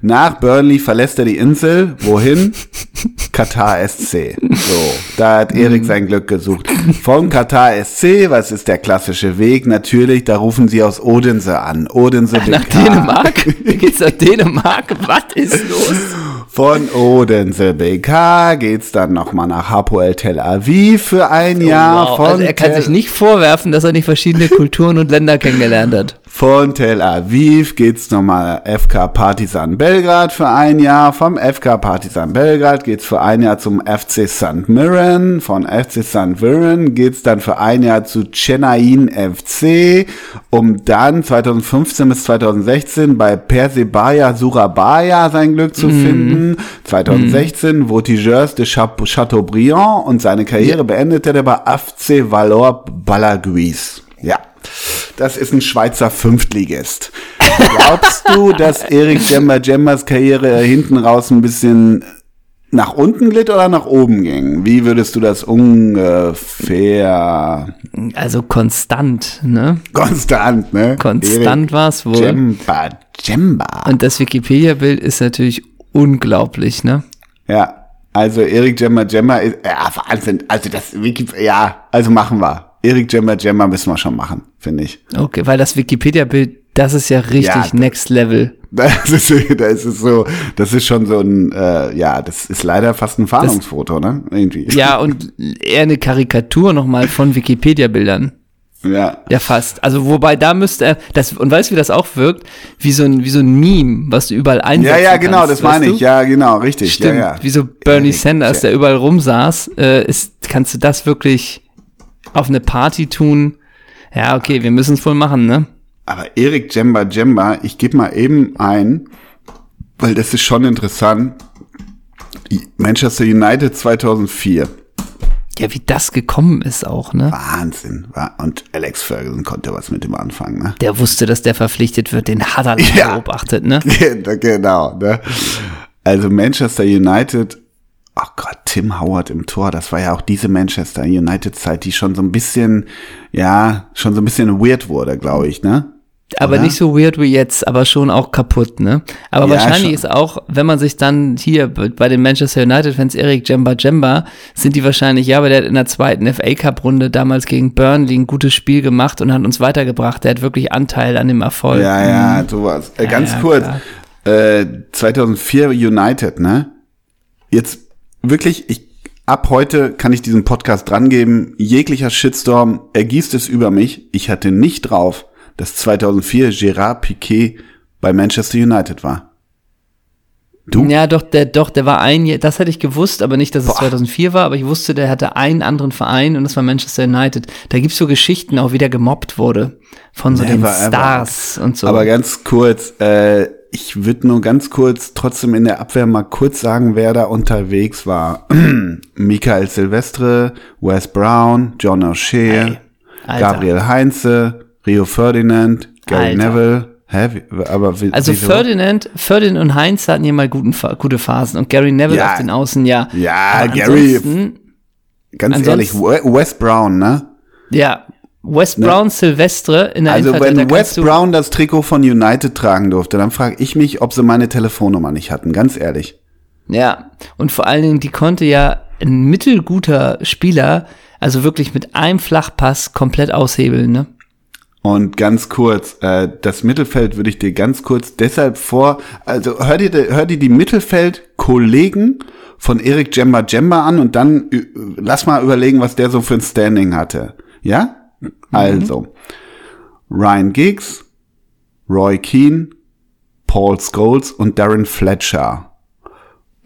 A: Nach Burnley verlässt er die Insel. Wohin? Katar SC. So, da hat Erik sein Glück gesucht. Von Katar SC, was ist der klassische Weg? Natürlich, da rufen sie aus Odense an. Odense
B: Nach
A: BK.
B: Dänemark? Wie geht's nach Dänemark? Was ist los?
A: Von Odense BK geht's dann nochmal nach Hapoel Tel Aviv für ein Jahr.
B: Wow,
A: Von
B: also er kann sich nicht vorwerfen, dass er nicht verschiedene Kulturen und Länder kennengelernt hat.
A: Von Tel Aviv geht's nochmal FK Partizan Belgrad für ein Jahr. Vom FK Partizan Belgrad geht's für ein Jahr zum FC St. Mirren. Von FC St. Mirren geht's dann für ein Jahr zu Chennai FC, um dann 2015 bis 2016 bei Persebaya Surabaya sein Glück zu
B: Mhm.
A: finden. 2016 Voltigeurs de Cha- Chateaubriand und seine Karriere beendete er bei FC Valor Balaguis. Ja. Das ist ein Schweizer Fünftligist. Glaubst du, dass Erik Jemba Jembas Karriere hinten raus ein bisschen nach unten glitt oder nach oben ging? Wie würdest du das ungefähr
B: Also konstant, ne?
A: konstant, ne?
B: Konstant war's wohl.
A: Jemba Jemba.
B: Und das Wikipedia-Bild ist natürlich unglaublich, ne?
A: Ja, also Erik Jemba Jemba ist, ja, Wahnsinn. Also das Wiki, ja, also machen wir. Erik Jemba Jemba müssen wir schon machen, finde ich.
B: Okay, weil das Wikipedia-Bild, das ist ja richtig
A: Ja,
B: next level.
A: Das ist, das ist so, das ist schon so ein, äh, ja, das ist leider fast ein Fahndungsfoto, ne? Irgendwie.
B: Ja, und eher eine Karikatur nochmal von Wikipedia-Bildern.
A: Ja.
B: Ja, fast. Also, wobei da müsste er, das, und weißt du, wie das auch wirkt? Wie so ein, wie so ein Meme, was du überall einsetzen
A: Ja, ja, genau,
B: kannst,
A: das meine ich.
B: du?
A: Ja, genau, richtig.
B: Stimmt.
A: Ja, ja.
B: Wie so Bernie Sanders, der überall rumsaß, äh, ist, kannst du das wirklich auf eine Party tun? Ja, okay, wir müssen es wohl machen, ne?
A: Aber Erik Jemba Jemba, ich gebe mal eben ein, weil das ist schon interessant. Manchester United 2004.
B: Ja, wie das gekommen ist auch, ne?
A: Wahnsinn. Wa- Und Alex Ferguson konnte was mit dem anfangen, ne?
B: Der wusste, dass der verpflichtet wird, den hat er
A: Ja.
B: beobachtet, ne?
A: genau, ne? Also Manchester United, ach Gott, Tim Howard im Tor, das war ja auch diese Manchester United-Zeit, die schon so ein bisschen, ja, schon so ein bisschen weird wurde, glaube ich, ne?
B: Aber
A: Oder?
B: nicht so weird wie jetzt, aber schon auch kaputt, ne? Aber
A: Ja,
B: wahrscheinlich
A: schon.
B: ist auch, wenn man sich dann hier bei den Manchester United-Fans Erik Jemba Jemba, sind die wahrscheinlich, ja, aber der hat in der zweiten FA Cup-Runde damals gegen Burnley ein gutes Spiel gemacht und hat uns weitergebracht. Der hat wirklich Anteil an dem Erfolg.
A: Ja, ja, sowas. Äh,
B: Ja,
A: ganz
B: ja,
A: kurz, äh, 2004 United, ne? Jetzt wirklich, ich, ab heute kann ich diesen Podcast drangeben, jeglicher Shitstorm ergießt es über mich. Ich hatte nicht drauf, dass 2004 Gerard Piquet bei Manchester United war. Du?
B: Ja, doch, der, doch, der war ein, Jahr- das hätte ich gewusst, aber nicht, dass es 2004 war, aber ich wusste, der hatte einen anderen Verein und das war Manchester United. Da gibt's so Geschichten, auch wie der gemobbt wurde von so den
A: Never ever.
B: Stars und so.
A: Aber ganz kurz, äh, ich würde nur ganz kurz trotzdem in der Abwehr mal kurz sagen, wer da unterwegs war. Michael Silvestre, Wes Brown, John O'Shea,
B: Ey, Alter.
A: Gabriel Heinze, Rio Ferdinand, Gary
B: Alter.
A: Neville. Hä? Wie, aber wie,
B: Also
A: wieso?
B: Ferdinand, Ferdinand und Heinz hatten hier mal guten, gute Phasen und Gary Neville
A: Ja.
B: auf den Außen, ja.
A: Ja,
B: Aber
A: Gary- Ganz ehrlich, We- Wes Brown, ne?
B: Ja, Wes Brown, Silvestre in der
A: Also wenn
B: da
A: Wes
B: kannst du-
A: Brown das Trikot von United tragen durfte, dann frage ich mich, ob sie meine Telefonnummer nicht hatten, ganz ehrlich.
B: Ja, und vor allen Dingen, die konnte ja ein mittelguter Spieler, also wirklich mit einem Flachpass komplett aushebeln, ne?
A: Und ganz kurz, äh, das Mittelfeld würde ich dir ganz kurz deshalb vor, also hör dir, hör dir die Mittelfeld-Kollegen von Erik Jemba Jemba an und dann lass mal überlegen, was der so für ein Standing hatte. Ja? Also, Ryan Giggs, Roy Keane, Paul Scholes und Darren Fletcher.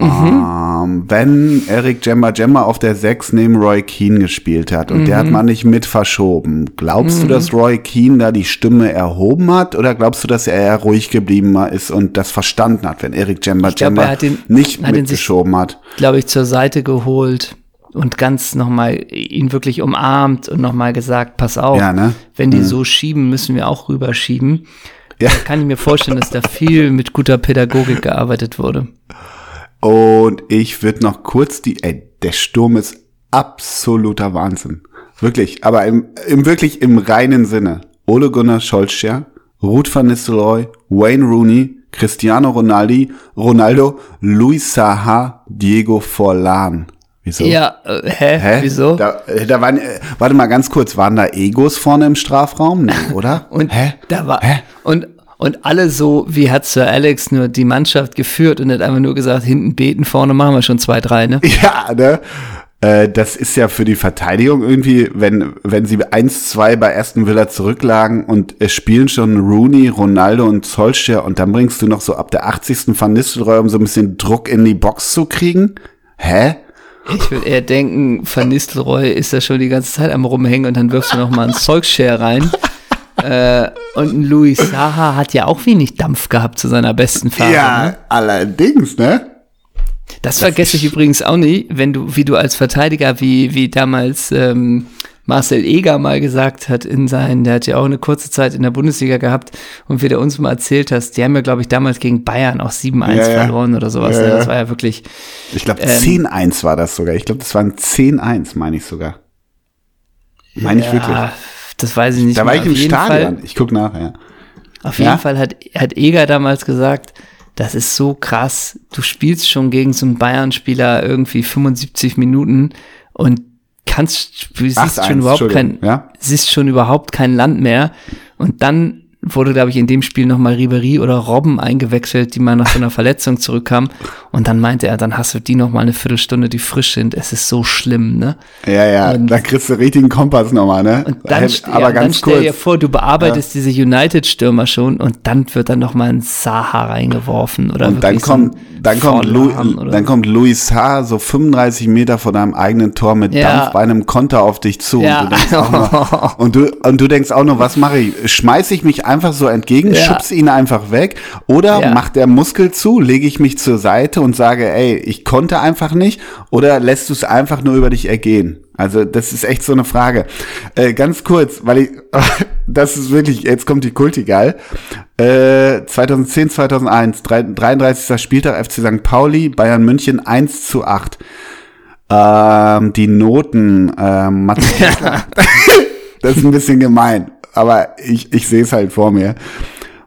A: Ähm, wenn Eric Jemba Jemba auf der 6 neben Roy Keane gespielt hat und der hat man nicht mit verschoben, glaubst du, dass Roy Keane da die Stimme erhoben hat oder glaubst du, dass er eher ruhig geblieben ist und das verstanden hat, wenn Eric
B: er hat den-
A: nicht
B: hat
A: mitgeschoben hat?
B: glaube ich, zur Seite geholt und ganz nochmal ihn wirklich umarmt und nochmal gesagt, pass auf,
A: Ja, ne?
B: wenn die so schieben, müssen wir auch rüberschieben.
A: Ja.
B: Da kann ich mir vorstellen, dass da viel mit guter Pädagogik gearbeitet wurde.
A: Und ich würde noch kurz die, ey, der Sturm ist absoluter Wahnsinn. Wirklich, aber im, im wirklich im reinen Sinne. Ole Gunnar Solskjaer, Ruth van Nistelrooy, Wayne Rooney, Cristiano Ronaldo, Ronaldo, Luis Saha, Diego Forlan. Wieso?
B: Ja, äh, hä?
A: Hä?
B: Wieso?
A: Da, äh, da waren, äh, warte mal ganz kurz, waren da Egos vorne im Strafraum? Nee, oder?
B: Und
A: Hä?
B: da war
A: Hä?
B: und und alle so, wie hat Sir Alex nur die Mannschaft geführt und hat einfach nur gesagt, hinten beten, vorne machen wir schon zwei, drei, ne?
A: Ja, ne? Äh, das ist ja für die Verteidigung irgendwie, wenn, wenn sie 1-2 bei Aston Villa zurücklagen und es spielen schon Rooney, Ronaldo und Solskjaer und dann bringst du noch so ab der 80. Van Nistelrooy, um so ein bisschen Druck in die Box zu kriegen. Hä?
B: Ich würde eher denken, Van Nistelrooy ist da schon die ganze Zeit am rumhängen und dann wirfst du noch mal einen Solskjaer rein. äh, und ein Louis Saha hat ja auch wenig Dampf gehabt zu seiner besten Phase.
A: Ja,
B: ne?
A: allerdings, ne?
B: Das vergesse ich übrigens auch nie, wenn du, wie du als Verteidiger, wie, wie damals ähm, Marcel Eger mal gesagt hat in seinen, der hat ja auch eine kurze Zeit in der Bundesliga gehabt und wie du uns mal erzählt hast, die haben ja, glaube ich, damals gegen Bayern auch 7-1
A: Ja,
B: verloren oder sowas.
A: Ja,
B: ne?
A: ja.
B: Das war ja wirklich,
A: Ich glaube,
B: Ähm,
A: 10-1 war das sogar. Ich glaube, das waren 10-1, meine ich sogar. Meine ich wirklich.
B: das weiß ich nicht.
A: Da war
B: mehr.
A: ich im Stadion.
B: Fall,
A: Ich guck nach, ja.
B: Auf jeden? Fall hat, hat Eger damals gesagt, das ist so krass. Du spielst schon gegen so einen Bayern-Spieler irgendwie 75 Minuten und kannst, du siehst
A: 8-1,
B: schon überhaupt kein,
A: ja?
B: siehst schon überhaupt kein Land mehr. Und dann wurde, glaube ich, in dem Spiel nochmal Ribery oder Robben eingewechselt, die mal nach so einer Verletzung zurückkamen. Und dann meinte er, dann hast du die nochmal eine Viertelstunde, die frisch sind. Es ist so schlimm, ne?
A: Ja, ja,
B: Und-
A: da kriegst du richtigen Kompass nochmal, ne?
B: Und dann, st- ja,
A: aber
B: und dann
A: ganz
B: stell dir
A: kurz.
B: vor, du bearbeitest diese United-Stürmer schon und dann wird dann noch mal ein Saha reingeworfen oder
A: Und dann
B: so
A: kommt,
B: ein
A: dann kommt, Lu,
B: oder
A: dann kommt Luis H. so 35 Meter von deinem eigenen Tor mit
B: Ja.
A: Dampf bei einem Konter auf dich zu.
B: Ja.
A: Und, du denkst auch nur, und, du, und du denkst auch nur, was mache ich? Schmeiß ich mich einfach so entgegen,
B: Ja.
A: schubs ihn einfach weg? Oder
B: Ja.
A: macht der Muskel zu, lege ich mich zur Seite und sage, ey, ich konnte einfach nicht? Oder lässt du es einfach nur über dich ergehen? Also das ist echt so eine Frage. Äh, ganz kurz, weil ich, das ist wirklich, jetzt kommt die Kulti geil. Äh, 2010, 2001, drei- 33. Spieltag FC St. Pauli, Bayern München 1 zu 8. Ähm, die Noten, ähm, Kessler. das ist ein bisschen gemein, aber ich, ich sehe es halt vor mir.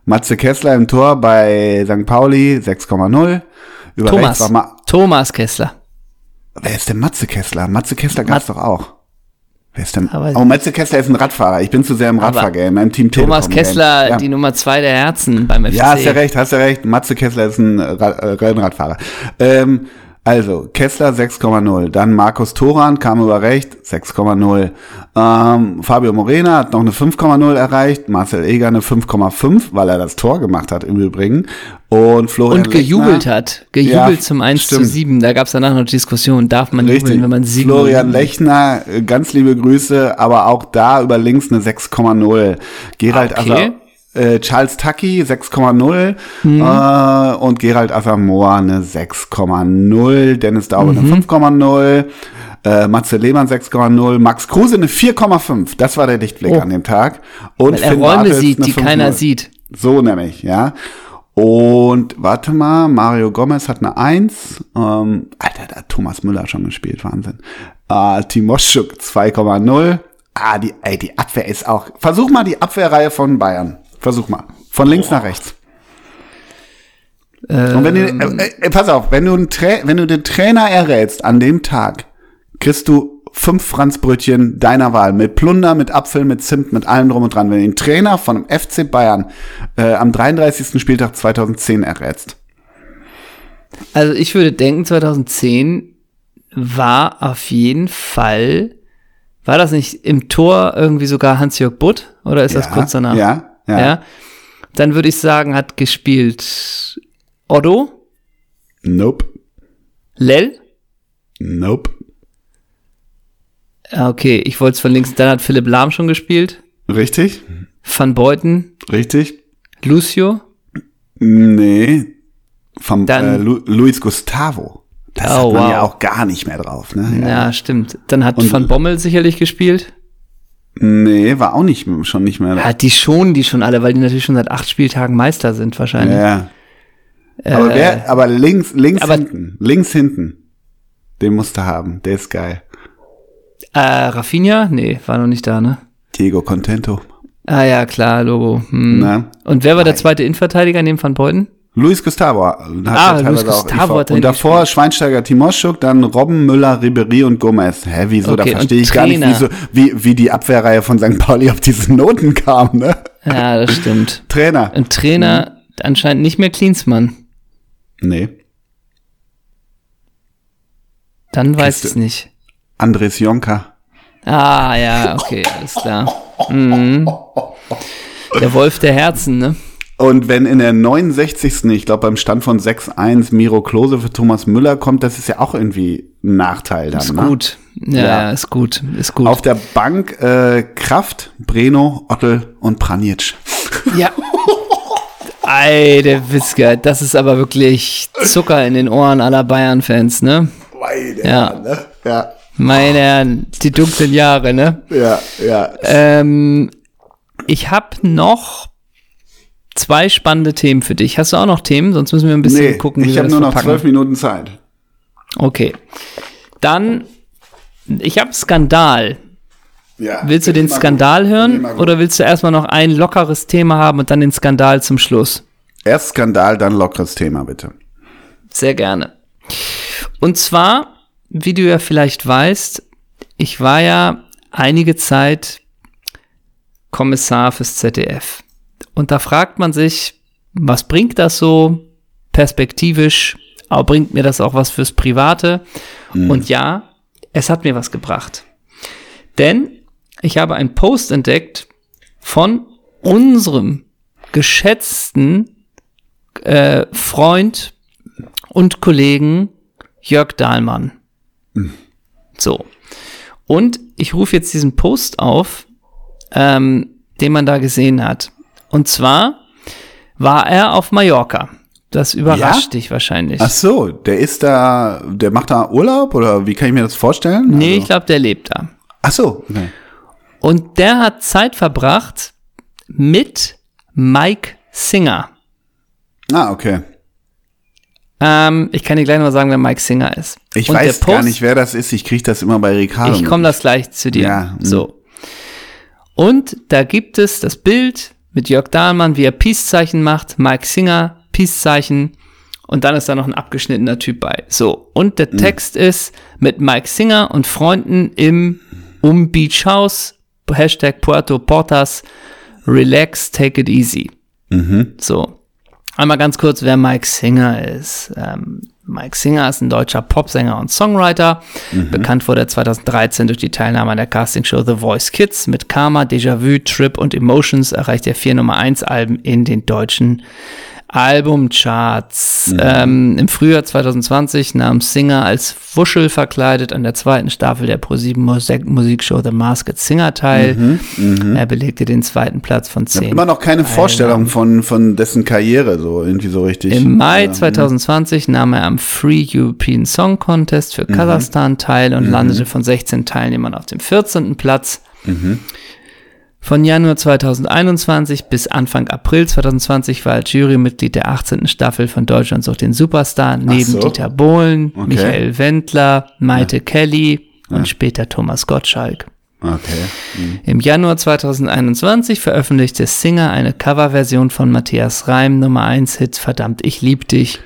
A: Matze Kessler im Tor bei St. Pauli 6,0. Über rechts
B: Thomas. Thomas Kessler.
A: Wer ist denn Matze Kessler? Matze Kessler gab's doch auch. Wer ist denn?
B: Aber-
A: Oh, Matze Kessler ist ein Radfahrer. Ich bin zu sehr im Radfahrgame, im Team
B: Thomas
A: Telekom-Game.
B: Kessler,
A: ja.
B: die Nummer zwei der Herzen beim FC.
A: Ja, hast ja recht, hast ja recht. Matze Kessler ist ein äh, Rennradfahrer. Ähm, also, Kessler 6,0. Dann Markus Thoran kam über recht, 6,0. Ähm, Fabio Morena hat noch eine 5,0 erreicht. Marcel Eger eine 5,5, weil er das Tor gemacht hat im Übrigen. Und Florian
B: Und gejubelt
A: Lechner,
B: hat. Gejubelt
A: Ja,
B: zum 1
A: stimmt.
B: zu 7. Da gab es danach noch Diskussionen. Darf man
A: Richtig.
B: jubeln, wenn man 7
A: Florian Lechner, äh, ganz liebe Grüße, aber auch da über links eine 6,0. Gerald
B: Okay.
A: Asser, äh, Charles Tucky 6,0
B: Mhm.
A: äh, und Gerald Asamoah eine 6,0. Dennis Daube
B: Mhm.
A: eine 5,0. Äh, Matze Lehmann 6,0, Max Kruse eine 4,5. Das war der Lichtblick
B: Oh.
A: an dem Tag. Und
B: Weil er
A: Finn
B: Räume
A: Bartels
B: sieht, die keiner
A: 5,0.
B: sieht.
A: So nämlich, ja. Und warte mal, Mario Gomez hat eine 1. Ähm, Alter, da hat Thomas Müller schon gespielt, Wahnsinn. Äh, Timoschuk 2,0. Ah, die, ey, die Abwehr ist auch. Versuch mal die Abwehrreihe von Bayern. Versuch mal. Von links nach rechts. Und wenn du,
B: Ähm.
A: äh, äh, pass auf, wenn du, wenn du den Trainer errätst an dem Tag, kriegst du fünf Franzbrötchen deiner Wahl. Mit Plunder, mit Apfel, mit Zimt, mit allem drum und dran. Wenn du den Trainer von dem FC Bayern äh, am 33. Spieltag 2010 errätst.
B: Also ich würde denken, 2010 war auf jeden Fall, war das nicht im Tor irgendwie sogar Hans-Jörg Butt? Oder ist das
A: Ja,
B: kurz danach?
A: Ja, ja.
B: ja. Dann würde ich sagen, hat gespielt Otto,
A: Nope.
B: Lell.
A: Nope.
B: Ah, Okay, ich wollte es von links. Dann hat Philipp Lahm schon gespielt.
A: Richtig?
B: Van Beuten,
A: Richtig?
B: Lucio.
A: Nee. Vom
B: Dann-
A: äh, Lu Luis Gustavo. Das
B: Oh,
A: hat man
B: wow.
A: ja auch gar nicht mehr drauf, ne?
B: Ja, stimmt. Dann hat
A: Und-
B: Van Bommel sicherlich gespielt.
A: Nee, war auch nicht, schon nicht mehr.
B: Ja, die schon, die schon alle, weil die natürlich schon seit acht Spieltagen Meister sind wahrscheinlich.
A: Ja. Aber, wer, aber links, links
B: Äh, aber-
A: hinten, links hinten, den musst du haben, der ist geil.
B: Äh, Rafinha? Nee, war noch nicht da, ne?
A: Diego Contento.
B: Ah ja, klar, Logo. Hm. Und wer war der zweite Innenverteidiger neben Van Beuten?
A: Luis Gustavo. Hat
B: Ah, Luis Gustavo
A: IV.
B: hat
A: Und davor Schweinsteiger, Timoschuk, dann Robben, Müller, Ribery und Gomez. Hä, wieso?
B: Okay,
A: da verstehe ich gar nicht,
B: Trainer.
A: wieso, wie, wie die Abwehrreihe von St. Pauli auf diese Noten kam, ne?
B: Ja, das stimmt.
A: Trainer.
B: Und Trainer anscheinend nicht mehr Klinsmann.
A: Nee.
B: Dann weiß ich nicht.
A: Andres Jonka.
B: Ah, ja, okay, alles klar. Mhm. Der Wolf der Herzen, ne?
A: Und wenn in der 69. ich glaube beim Stand von 6-1 Miro Klose für Thomas Müller kommt, das ist ja auch irgendwie ein Nachteil dann.
B: Ist
A: ne?
B: gut. Ja,
A: Ja.
B: ist gut, ist gut.
A: Auf der Bank äh, Kraft, Breno, Ottel und Pranjic.
B: ja. Ey, der Witzka, das ist aber wirklich Zucker in den Ohren aller Bayern-Fans, ne?
A: Meine
B: Ja.
A: Herren, ne? Ja,
B: Meine Herren, die dunklen Jahre, ne?
A: ja, ja.
B: Ähm, ich habe noch zwei spannende Themen für dich. Hast du auch noch Themen? Sonst müssen wir ein bisschen
A: Nee,
B: gucken, wie
A: ich
B: wir
A: habe
B: das
A: nur noch zwölf Minuten Zeit.
B: Okay. Dann, ich habe Skandal.
A: Ja.
B: Willst du den Skandal hören oder willst du erstmal noch ein lockeres Thema haben und dann den Skandal zum Schluss?
A: Erst Skandal, dann lockeres Thema, bitte.
B: Sehr gerne. Und zwar, wie du ja vielleicht weißt, ich war ja einige Zeit Kommissar fürs ZDF. Und da fragt man sich, was bringt das so perspektivisch? Aber bringt mir das auch was fürs Private? Und ja, es hat mir was gebracht. Denn ich habe einen Post entdeckt von unserem geschätzten äh, Freund und Kollegen Jörg Dahlmann. So. Und ich rufe jetzt diesen Post auf, ähm, den man da gesehen hat. Und zwar war er auf Mallorca. Das überrascht dich wahrscheinlich.
A: Ach so, der ist da, der macht da Urlaub oder wie kann ich mir das vorstellen?
B: nee,
A: Also-
B: ich glaube, der lebt da.
A: Ach so, okay.
B: Und der hat Zeit verbracht mit Mike Singer.
A: Ah, okay.
B: Ähm, ich kann dir gleich noch mal sagen, wer Mike Singer ist.
A: Ich
B: Und
A: weiß
B: der
A: gar
B: Post-
A: nicht, wer das ist. Ich kriege das immer bei Ricardo.
B: Ich komme das gleich zu dir.
A: Ja.
B: So. Und da gibt es das Bild mit Jörg Dahlmann, wie er Peace-Zeichen macht, Mike Singer, Peace-Zeichen. Und dann ist da noch ein abgeschnittener Typ bei. So. Und der Text ist mit Mike Singer und Freunden im Um Beach House, Hashtag Puerto Portas, relax, take it easy. So. Einmal ganz kurz, wer Mike Singer ist. Ähm, Mike Singer ist ein deutscher Popsänger und Songwriter. Bekannt wurde er 2013 durch die Teilnahme an der Castingshow The Voice Kids. Mit Karma, Déjà-vu, Trip und Emotions erreicht er vier Nummer 1 Alben in den deutschen Albumcharts. Ähm, Im Frühjahr 2020 nahm Singer als Wuschel verkleidet an der zweiten Staffel der ProSieben Musik Musikshow The Masked Singer teil. Er belegte den zweiten Platz von zehn.
A: Immer noch keine Vorstellung von, von dessen Karriere, so irgendwie so richtig.
B: Im Mai
A: Ja.
B: 2020 nahm er am Free European Song Contest für Kasachstan teil und landete von 16 Teilnehmern auf dem 14. Platz. Von Januar 2021 bis Anfang April 2020 war er Jurymitglied der 18. Staffel von Deutschland sucht den Superstar, neben
A: so.
B: Dieter Bohlen,
A: Okay.
B: Michael Wendler, Maite Kelly und später Thomas Gottschalk.
A: Okay. Mhm.
B: Im Januar 2021 veröffentlichte Singer eine Coverversion von Matthias Reim Nummer 1 Hit Verdammt ich lieb dich,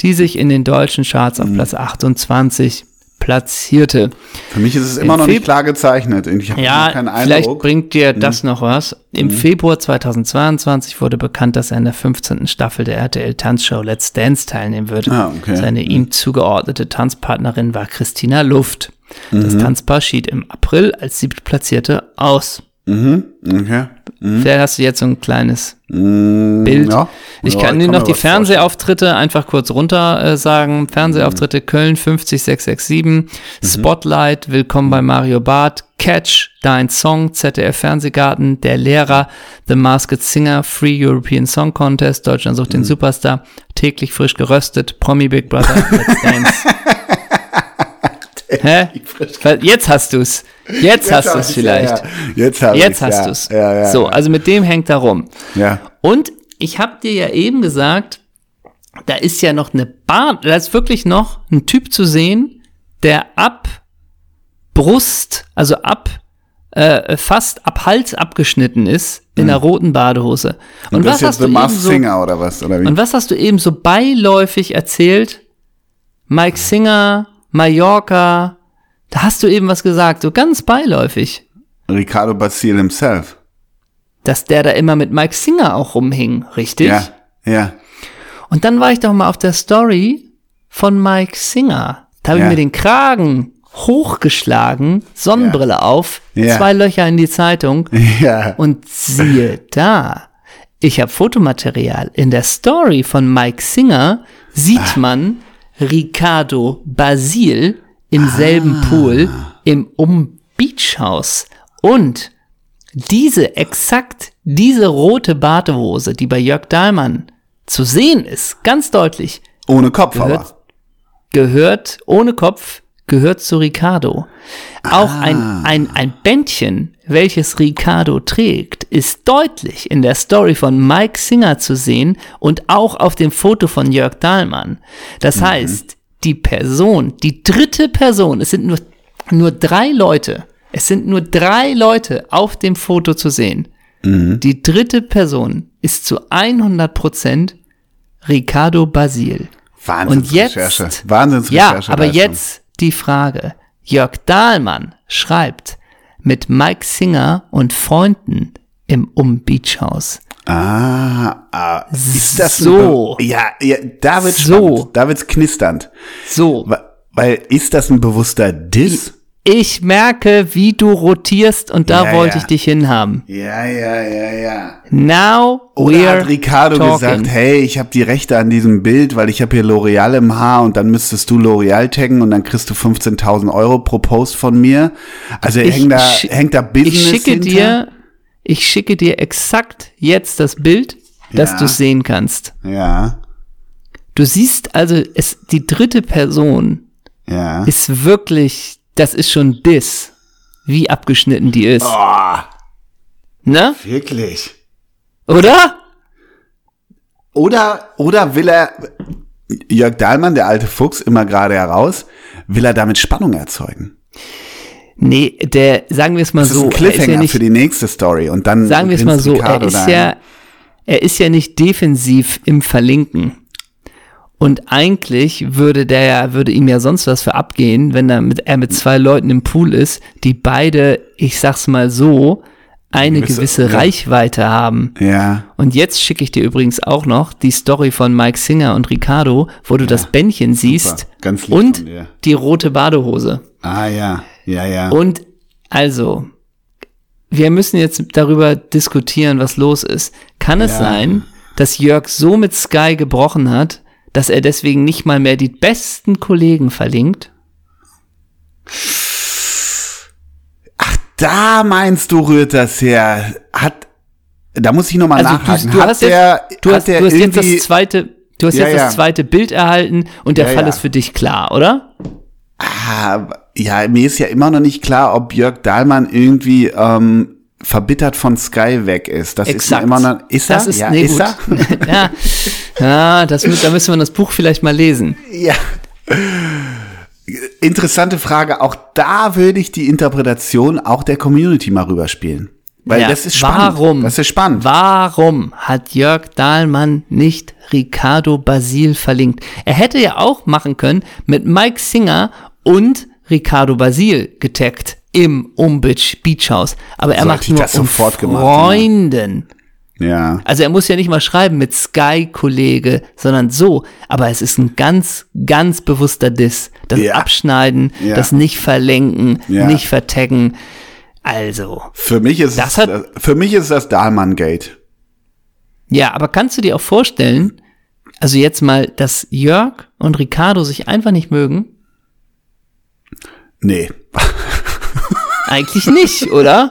B: die sich in den deutschen Charts
A: Mhm.
B: auf Platz 28 platzierte.
A: Für mich ist es immer
B: Im
A: noch nicht
B: Feb-
A: klar gezeichnet. Ich habe
B: Ja,
A: keinen
B: vielleicht
A: Eindruck. Mhm.
B: bringt dir das noch was. Im Februar 2022 wurde bekannt, dass er in der 15. Staffel der RTL Tanzshow Let's Dance teilnehmen würde.
A: Ah, okay.
B: Seine ihm zugeordnete Tanzpartnerin war Christina Luft. Das
A: Mhm.
B: Tanzpaar schied im April als siebtplatzierte aus.
A: Mhm. Okay.
B: Vielleicht hast du jetzt so ein kleines
A: Mhm.
B: Bild.
A: Ja.
B: Ich
A: Ja,
B: kann dir noch die Fernsehauftritte einfach kurz runter äh, sagen. Fernsehauftritte Köln 50667, Spotlight, Willkommen bei Mario Barth, Catch, Dein Song, ZDF Fernsehgarten, Der Lehrer, The Masked Singer, Free European Song Contest, Deutschland sucht den Superstar, täglich frisch geröstet, Promi Big Brother, Let's Dance. Hä? Jetzt hast du's. Jetzt, hast
A: hab
B: du's
A: ich's,
B: vielleicht.
A: Ja, ja. Jetzt
B: Jetzt hast
A: ja.
B: du's.
A: Ja, ja,
B: so, also mit dem hängt da rum.
A: Ja.
B: Und ich habe dir ja eben gesagt, da ist ja noch eine Bar, da ist wirklich noch ein Typ zu sehen, der ab Brust, also ab äh, fast ab Hals abgeschnitten ist in einer roten Badehose. Und,
A: Und,
B: was
A: jetzt
B: hast du eben so,
A: Singer oder was? Oder wie?
B: und was hast du eben so beiläufig erzählt? Mike Singer, Mallorca, da hast du eben was gesagt, so ganz beiläufig,
A: Ricardo Basile himself.
B: dass der da immer mit Mike Singer auch rumhing, richtig?
A: Ja. Ja.
B: Und dann war ich doch mal auf der Story von Mike Singer. Da habe
A: Ja.
B: ich mir den Kragen hochgeschlagen, Sonnenbrille auf,
A: Ja.
B: zwei Löcher in die Zeitung
A: Ja.
B: und siehe da, ich habe Fotomaterial. In der Story von Mike Singer sieht man Ricardo Basil im selben Pool im Um Beach House. Und diese, exakt diese rote Badehose, die bei Jörg Dahlmann zu sehen ist, ganz deutlich,
A: Ohne Kopf
B: Gehört-
A: aber.
B: gehört ohne Kopf, gehört zu Ricardo. Auch ein, ein, ein Bändchen, welches Ricardo trägt, ist deutlich in der Story von Mike Singer zu sehen und auch auf dem Foto von Jörg Dahlmann. Das heißt, die Person, die dritte Person, es sind nur, nur drei Leute, es sind nur drei Leute auf dem Foto zu sehen. Die dritte Person ist zu 100% Ricardo Basil.
A: Wahnsinns
B: Und jetzt,
A: Recherche. Wahnsinns
B: ja, aber jetzt die Frage. Jörg Dahlmann schreibt mit Mike Singer und Freunden im Um Beach House.
A: Ah, ah, ist das
B: So.
A: Be- ja, ja, da wird's
B: So.
A: spannend, da wird's knisternd.
B: So,
A: Weil ist das ein bewusster Diss?
B: Ich merke, wie du rotierst und da
A: Ja,
B: wollte
A: ja.
B: ich dich hinhaben.
A: Ja, ja, ja, ja.
B: Now
A: Oder
B: we're
A: hat Ricardo
B: talking.
A: gesagt, hey, ich habe die Rechte an diesem Bild, weil ich habe hier L'Oreal im Haar und dann müsstest du L'Oreal taggen und dann kriegst du 15.000 Euro pro Post von mir. Also
B: Ich
A: hängt, da, hängt da Business
B: ich schicke
A: hinter?
B: dir, ich schicke dir exakt jetzt das Bild, dass
A: Ja.
B: du sehen kannst.
A: Ja,
B: Du siehst also, es, die dritte Person
A: ja.
B: ist wirklich, das ist schon Diss, wie abgeschnitten die ist.
A: Oh,
B: Ne?
A: wirklich.
B: Oder?
A: Oder, oder will er, Jörg Dahlmann, der alte Fuchs, immer gerade heraus, will er damit Spannung erzeugen?
B: Nee, der, sagen wir es mal
A: Das ist
B: so,
A: ein
B: er ist
A: Cliffhanger
B: ja nicht,
A: für die nächste Story und dann
B: sagen wir es mal so, er ist ja, er ist ja nicht defensiv im Verlinken. Und eigentlich würde der ja, würde ihm ja sonst was für abgehen, wenn er mit, er mit zwei Leuten im Pool ist, die beide, ich sag's mal so, eine
A: Gewisse-
B: gewisse
A: ja.
B: Reichweite haben.
A: Ja,
B: Und jetzt schicke ich dir übrigens auch noch die Story von Mike Singer und Ricardo, wo du das Bändchen siehst und die rote Badehose.
A: ah ja, ja, ja.
B: Und also, wir müssen jetzt darüber diskutieren, was los ist. Kann es
A: Ja.
B: sein, dass Jörg so mit Sky gebrochen hat, dass er deswegen nicht mal mehr die besten Kollegen verlinkt?
A: Da meinst du, rührt das her? Hat, da muss ich nochmal
B: Also
A: nachhaken.
B: du, du
A: hat
B: hast
A: der,
B: jetzt, du
A: hat
B: hast,
A: der
B: du hast jetzt das zweite, du hast
A: Ja,
B: jetzt das zweite Bild erhalten und der
A: Ja,
B: Fall ist für dich klar, oder?
A: ah, ja, mir ist ja immer noch nicht klar, ob Jörg Dahlmann irgendwie ähm, verbittert von Sky weg ist. Das ist
B: Exakt.
A: mir immer noch, ist er?
B: Das ist,
A: ja,
B: nee,
A: ist er?
B: ja, ja das, da müssen wir das Buch vielleicht mal lesen.
A: Ja. Interessante Frage. Auch da würde ich die Interpretation auch der Community mal rüberspielen. Weil
B: Ja,
A: das ist spannend.
B: Warum?
A: Das ist spannend.
B: Warum hat Jörg Dahlmann nicht Ricardo Basil verlinkt? Er hätte ja auch machen können mit Mike Singer und Ricardo Basil getaggt im Umbitch Beach House. Aber er
A: So
B: macht nur
A: das
B: um
A: gemacht,
B: Freunden.
A: Ja.
B: Also er muss ja nicht mal schreiben mit Sky-Kollege, sondern so. Aber es ist ein ganz, ganz bewusster Diss. Das
A: Ja.
B: Abschneiden,
A: Ja.
B: das nicht verlenken,
A: Ja.
B: nicht vertaggen. Also,
A: Für mich ist
B: Das
A: es,
B: hat-
A: für mich ist das Dahlmann-Gate.
B: Ja, aber kannst du dir auch vorstellen, also jetzt mal, dass Jörg und Ricardo sich einfach nicht mögen?
A: Nee.
B: Eigentlich nicht, oder?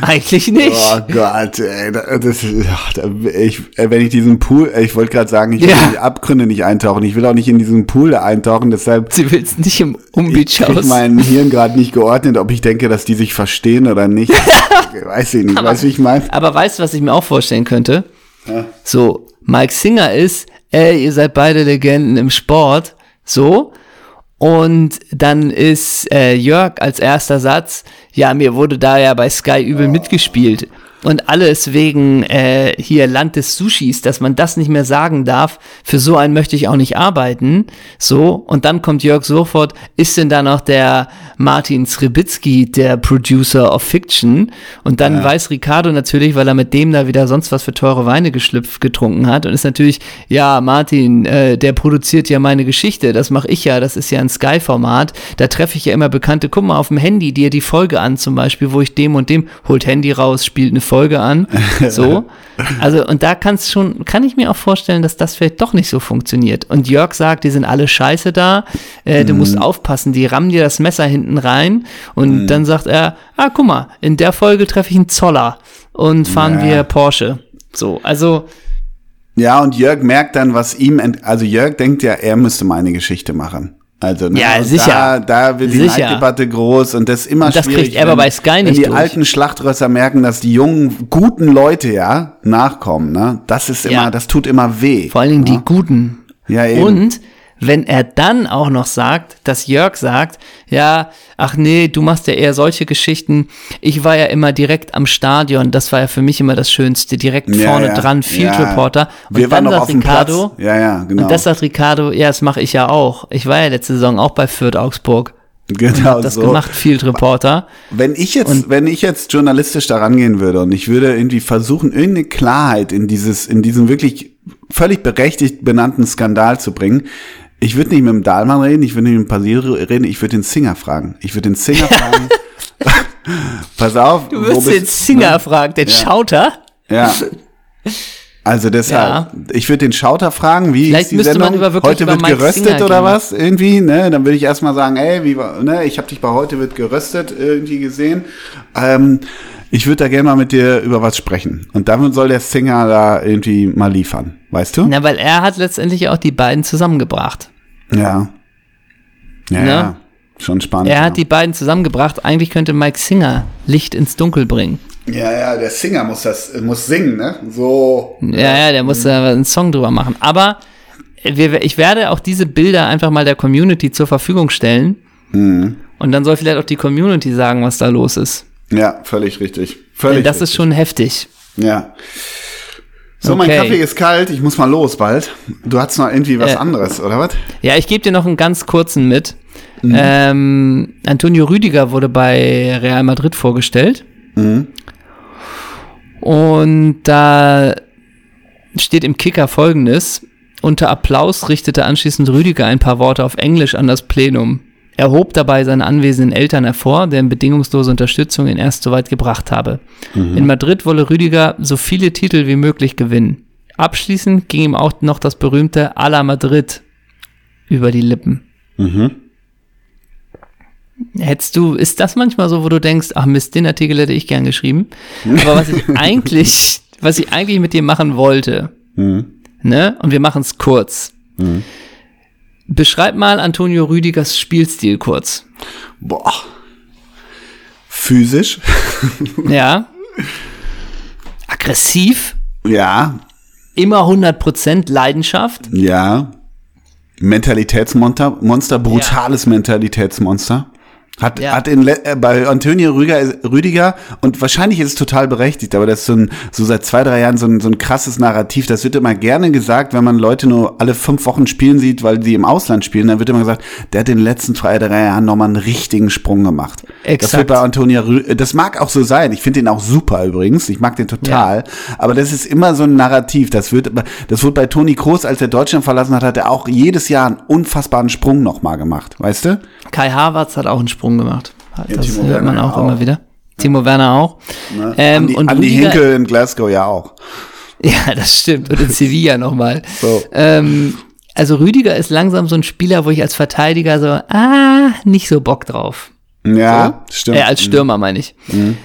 B: Eigentlich nicht.
A: Oh Gott, ey, da- das, ja, da, ich, äh, wenn ich diesen Pool, äh, ich wollte gerade sagen, ich will
B: Ja.
A: in die Abgründe nicht eintauchen. Ich will auch nicht in diesen Pool eintauchen, deshalb
B: Sie willst nicht im
A: ich
B: Umbeach
A: krieg
B: aus.
A: mein Hirn gerade nicht geordnet, ob ich denke, dass die sich verstehen oder nicht. weiß ich nicht, weißt du, wie ich meine?
B: Aber weißt du, was ich mir auch vorstellen könnte? So, Mike Singer ist, ey, ihr seid beide Legenden im Sport, so. Und dann ist äh, Jörg als erster Satz, ja, mir wurde da ja bei Sky übel mitgespielt. Und alles wegen äh, hier Land des Sushis, dass man das nicht mehr sagen darf. Für so einen möchte ich auch nicht arbeiten. So, und dann kommt Jörg sofort, ist denn da noch der Martin Srebitzky, der Producer of Fiction? Und dann ja. weiß Ricardo natürlich, weil er mit dem da wieder sonst was für teure Weine geschlüpft getrunken hat und ist natürlich, ja, Martin, äh, der produziert ja meine Geschichte, das mache ich ja, das ist ja ein Sky-Format. Da treffe ich ja immer Bekannte, guck mal auf dem Handy dir die Folge an, zum Beispiel, wo ich dem und dem holt Handy raus, spielt eine Folge an. So. Also, und da kannst schon, kann ich mir auch vorstellen, dass das vielleicht doch nicht so funktioniert. Und Jörg sagt, die sind alle scheiße da, äh, du mm. musst aufpassen, die rammen dir das Messer hinten rein. Und mm. dann sagt er, ah, guck mal, in der Folge treffe ich einen Zoller und fahren ja. wir Porsche. So, also.
A: Ja, und Jörg merkt dann, was ihm, also Jörg denkt ja, er müsste mal eine Geschichte machen. Also ne,
B: ja, sicher.
A: Da, da wird die. Neiddebatte groß und das ist immer und
B: das schwierig. kriegt er aber bei Sky nicht
A: Wenn die
B: durch.
A: alten Schlachtrösser merken, dass die jungen, guten Leute ja nachkommen, ne? Das ist immer, ja. das tut immer weh.
B: Vor allen Dingen
A: ne?
B: die Guten.
A: Ja, eben.
B: Und wenn er dann auch noch sagt, dass Jörg sagt, ja, ach nee, du machst ja eher solche Geschichten. Ich war ja immer direkt am Stadion, das war ja für mich immer das Schönste, direkt ja, vorne ja, dran, Field ja. Reporter.
A: Und Wir dann waren sagt Ricardo,
B: ja, ja, genau. Und das sagt Ricardo, ja, das mache ich ja auch. Ich war ja letzte Saison auch bei Fürth Augsburg.
A: Genau
B: das
A: so.
B: gemacht, Field Reporter.
A: Wenn ich jetzt, und wenn ich jetzt journalistisch da rangehen würde und ich würde irgendwie versuchen, irgendeine Klarheit in dieses, in diesen wirklich völlig berechtigt benannten Skandal zu bringen, ich würde nicht mit dem Dahlmann reden, ich würde nicht mit dem Pasil reden, ich würde den Singer fragen. Ich würde den Singer fragen. Pass auf.
B: Du würdest den Singer ne? fragen, den ja. Schauter?
A: Ja. Also deshalb, ja. ich würde den Schauter fragen, wie
B: Vielleicht
A: ist die
B: müsste
A: Sendung?
B: man über wirklich
A: heute
B: über
A: wird
B: Mike
A: geröstet
B: Singer
A: oder
B: gehen.
A: was irgendwie, ne? Dann würde ich erstmal sagen, ey, wie war, ne, ich habe dich bei heute wird geröstet irgendwie gesehen. Ähm, ich würde da gerne mal mit dir über was sprechen. Und damit soll der Singer da irgendwie mal liefern, weißt du?
B: Na, weil er hat letztendlich auch die beiden zusammengebracht.
A: Ja. Ja,
B: Ne?
A: ja. schon spannend.
B: Er
A: ja.
B: hat die beiden zusammengebracht. Eigentlich könnte Mike Singer Licht ins Dunkel bringen.
A: Ja, ja, der Singer muss das, muss singen, ne? So.
B: Ja, ja, der muss da einen Song drüber machen. Aber ich werde auch diese Bilder einfach mal der Community zur Verfügung stellen.
A: Mhm.
B: Und dann soll vielleicht auch die Community sagen, was da los ist.
A: Ja, völlig richtig. Völlig
B: Denn das
A: richtig.
B: ist schon heftig.
A: Ja. So, mein
B: Okay.
A: Kaffee ist kalt, ich muss mal los bald. Du hast noch irgendwie was
B: Äh.
A: anderes, oder was?
B: Ja, ich gebe dir noch einen ganz kurzen mit.
A: Mhm.
B: Ähm, Antonio Rüdiger wurde bei Real Madrid vorgestellt.
A: Mhm.
B: Und da steht im Kicker folgendes. Unter Applaus richtete anschließend Rüdiger ein paar Worte auf Englisch an das Plenum. Er hob dabei seine anwesenden Eltern hervor, deren bedingungslose Unterstützung ihn erst so weit gebracht habe. In Madrid wolle Rüdiger so viele Titel wie möglich gewinnen. Abschließend ging ihm auch noch das berühmte A la Madrid über die Lippen.
A: Mhm.
B: Hättest du, ist das manchmal so, wo du denkst, ach Mist, den Artikel hätte ich gern geschrieben. Aber was ich eigentlich, was ich eigentlich mit dir machen wollte,
A: Mhm.
B: ne, und wir machen es kurz. Beschreib mal Antonio Rüdigers Spielstil kurz.
A: Boah. Physisch?
B: Ja. Aggressiv,
A: ja,
B: immer 100% Leidenschaft.
A: ja. Mentalitätsmonster, Monster, brutales Mentalitätsmonster. Hat,
B: Ja.
A: hat in, äh, bei Antonio Rüdiger, Rüdiger, und wahrscheinlich ist es total berechtigt, aber das ist so, ein, so seit zwei, drei Jahren so ein, so ein krasses Narrativ. Das wird immer gerne gesagt, wenn man Leute nur alle fünf Wochen spielen sieht, weil sie im Ausland spielen, dann wird immer gesagt, der hat in den letzten zwei, drei Jahren nochmal einen richtigen Sprung gemacht. Das
B: Exakt.
A: wird bei Antonio Rü das mag auch so sein. Ich finde den auch super übrigens. Ich mag den total. Aber das ist immer so ein Narrativ. Das wird, das wurde bei Toni Kroos, als er Deutschland verlassen hat, hat er auch jedes Jahr einen unfassbaren Sprung nochmal gemacht. Weißt du?
B: Kai Havertz hat auch einen Sprung gemacht.
A: Ja,
B: Das
A: Timo
B: hört man auch,
A: auch.
B: immer wieder. Timo Werner auch.
A: Ne?
B: Ähm,
A: Andi,
B: und
A: Andi
B: Rüdiger-
A: Hinkel in Glasgow ja auch.
B: Ja, das stimmt. Und in Sevilla nochmal.
A: So.
B: Ähm, also Rüdiger ist langsam so ein Spieler, wo ich als Verteidiger so, ah, nicht so Bock drauf.
A: Ja, stimmt.
B: Äh, als Stürmer meine ich.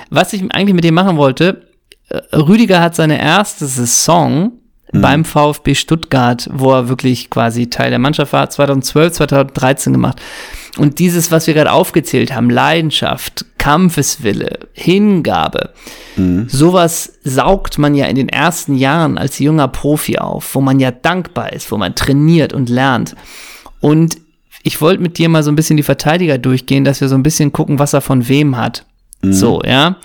B: Was ich eigentlich mit dem machen wollte, äh, Rüdiger hat seine erste Saison beim VfB Stuttgart, wo er wirklich quasi Teil der Mannschaft war, 2012, 2013 gemacht. Und dieses, was wir gerade aufgezählt haben, Leidenschaft, Kampfeswille, Hingabe, sowas saugt man ja in den ersten Jahren als junger Profi auf, wo man ja dankbar ist, wo man trainiert und lernt. Und ich wollte mit dir mal so ein bisschen die Verteidiger durchgehen, dass wir so ein bisschen gucken, was er von wem hat. So, ja.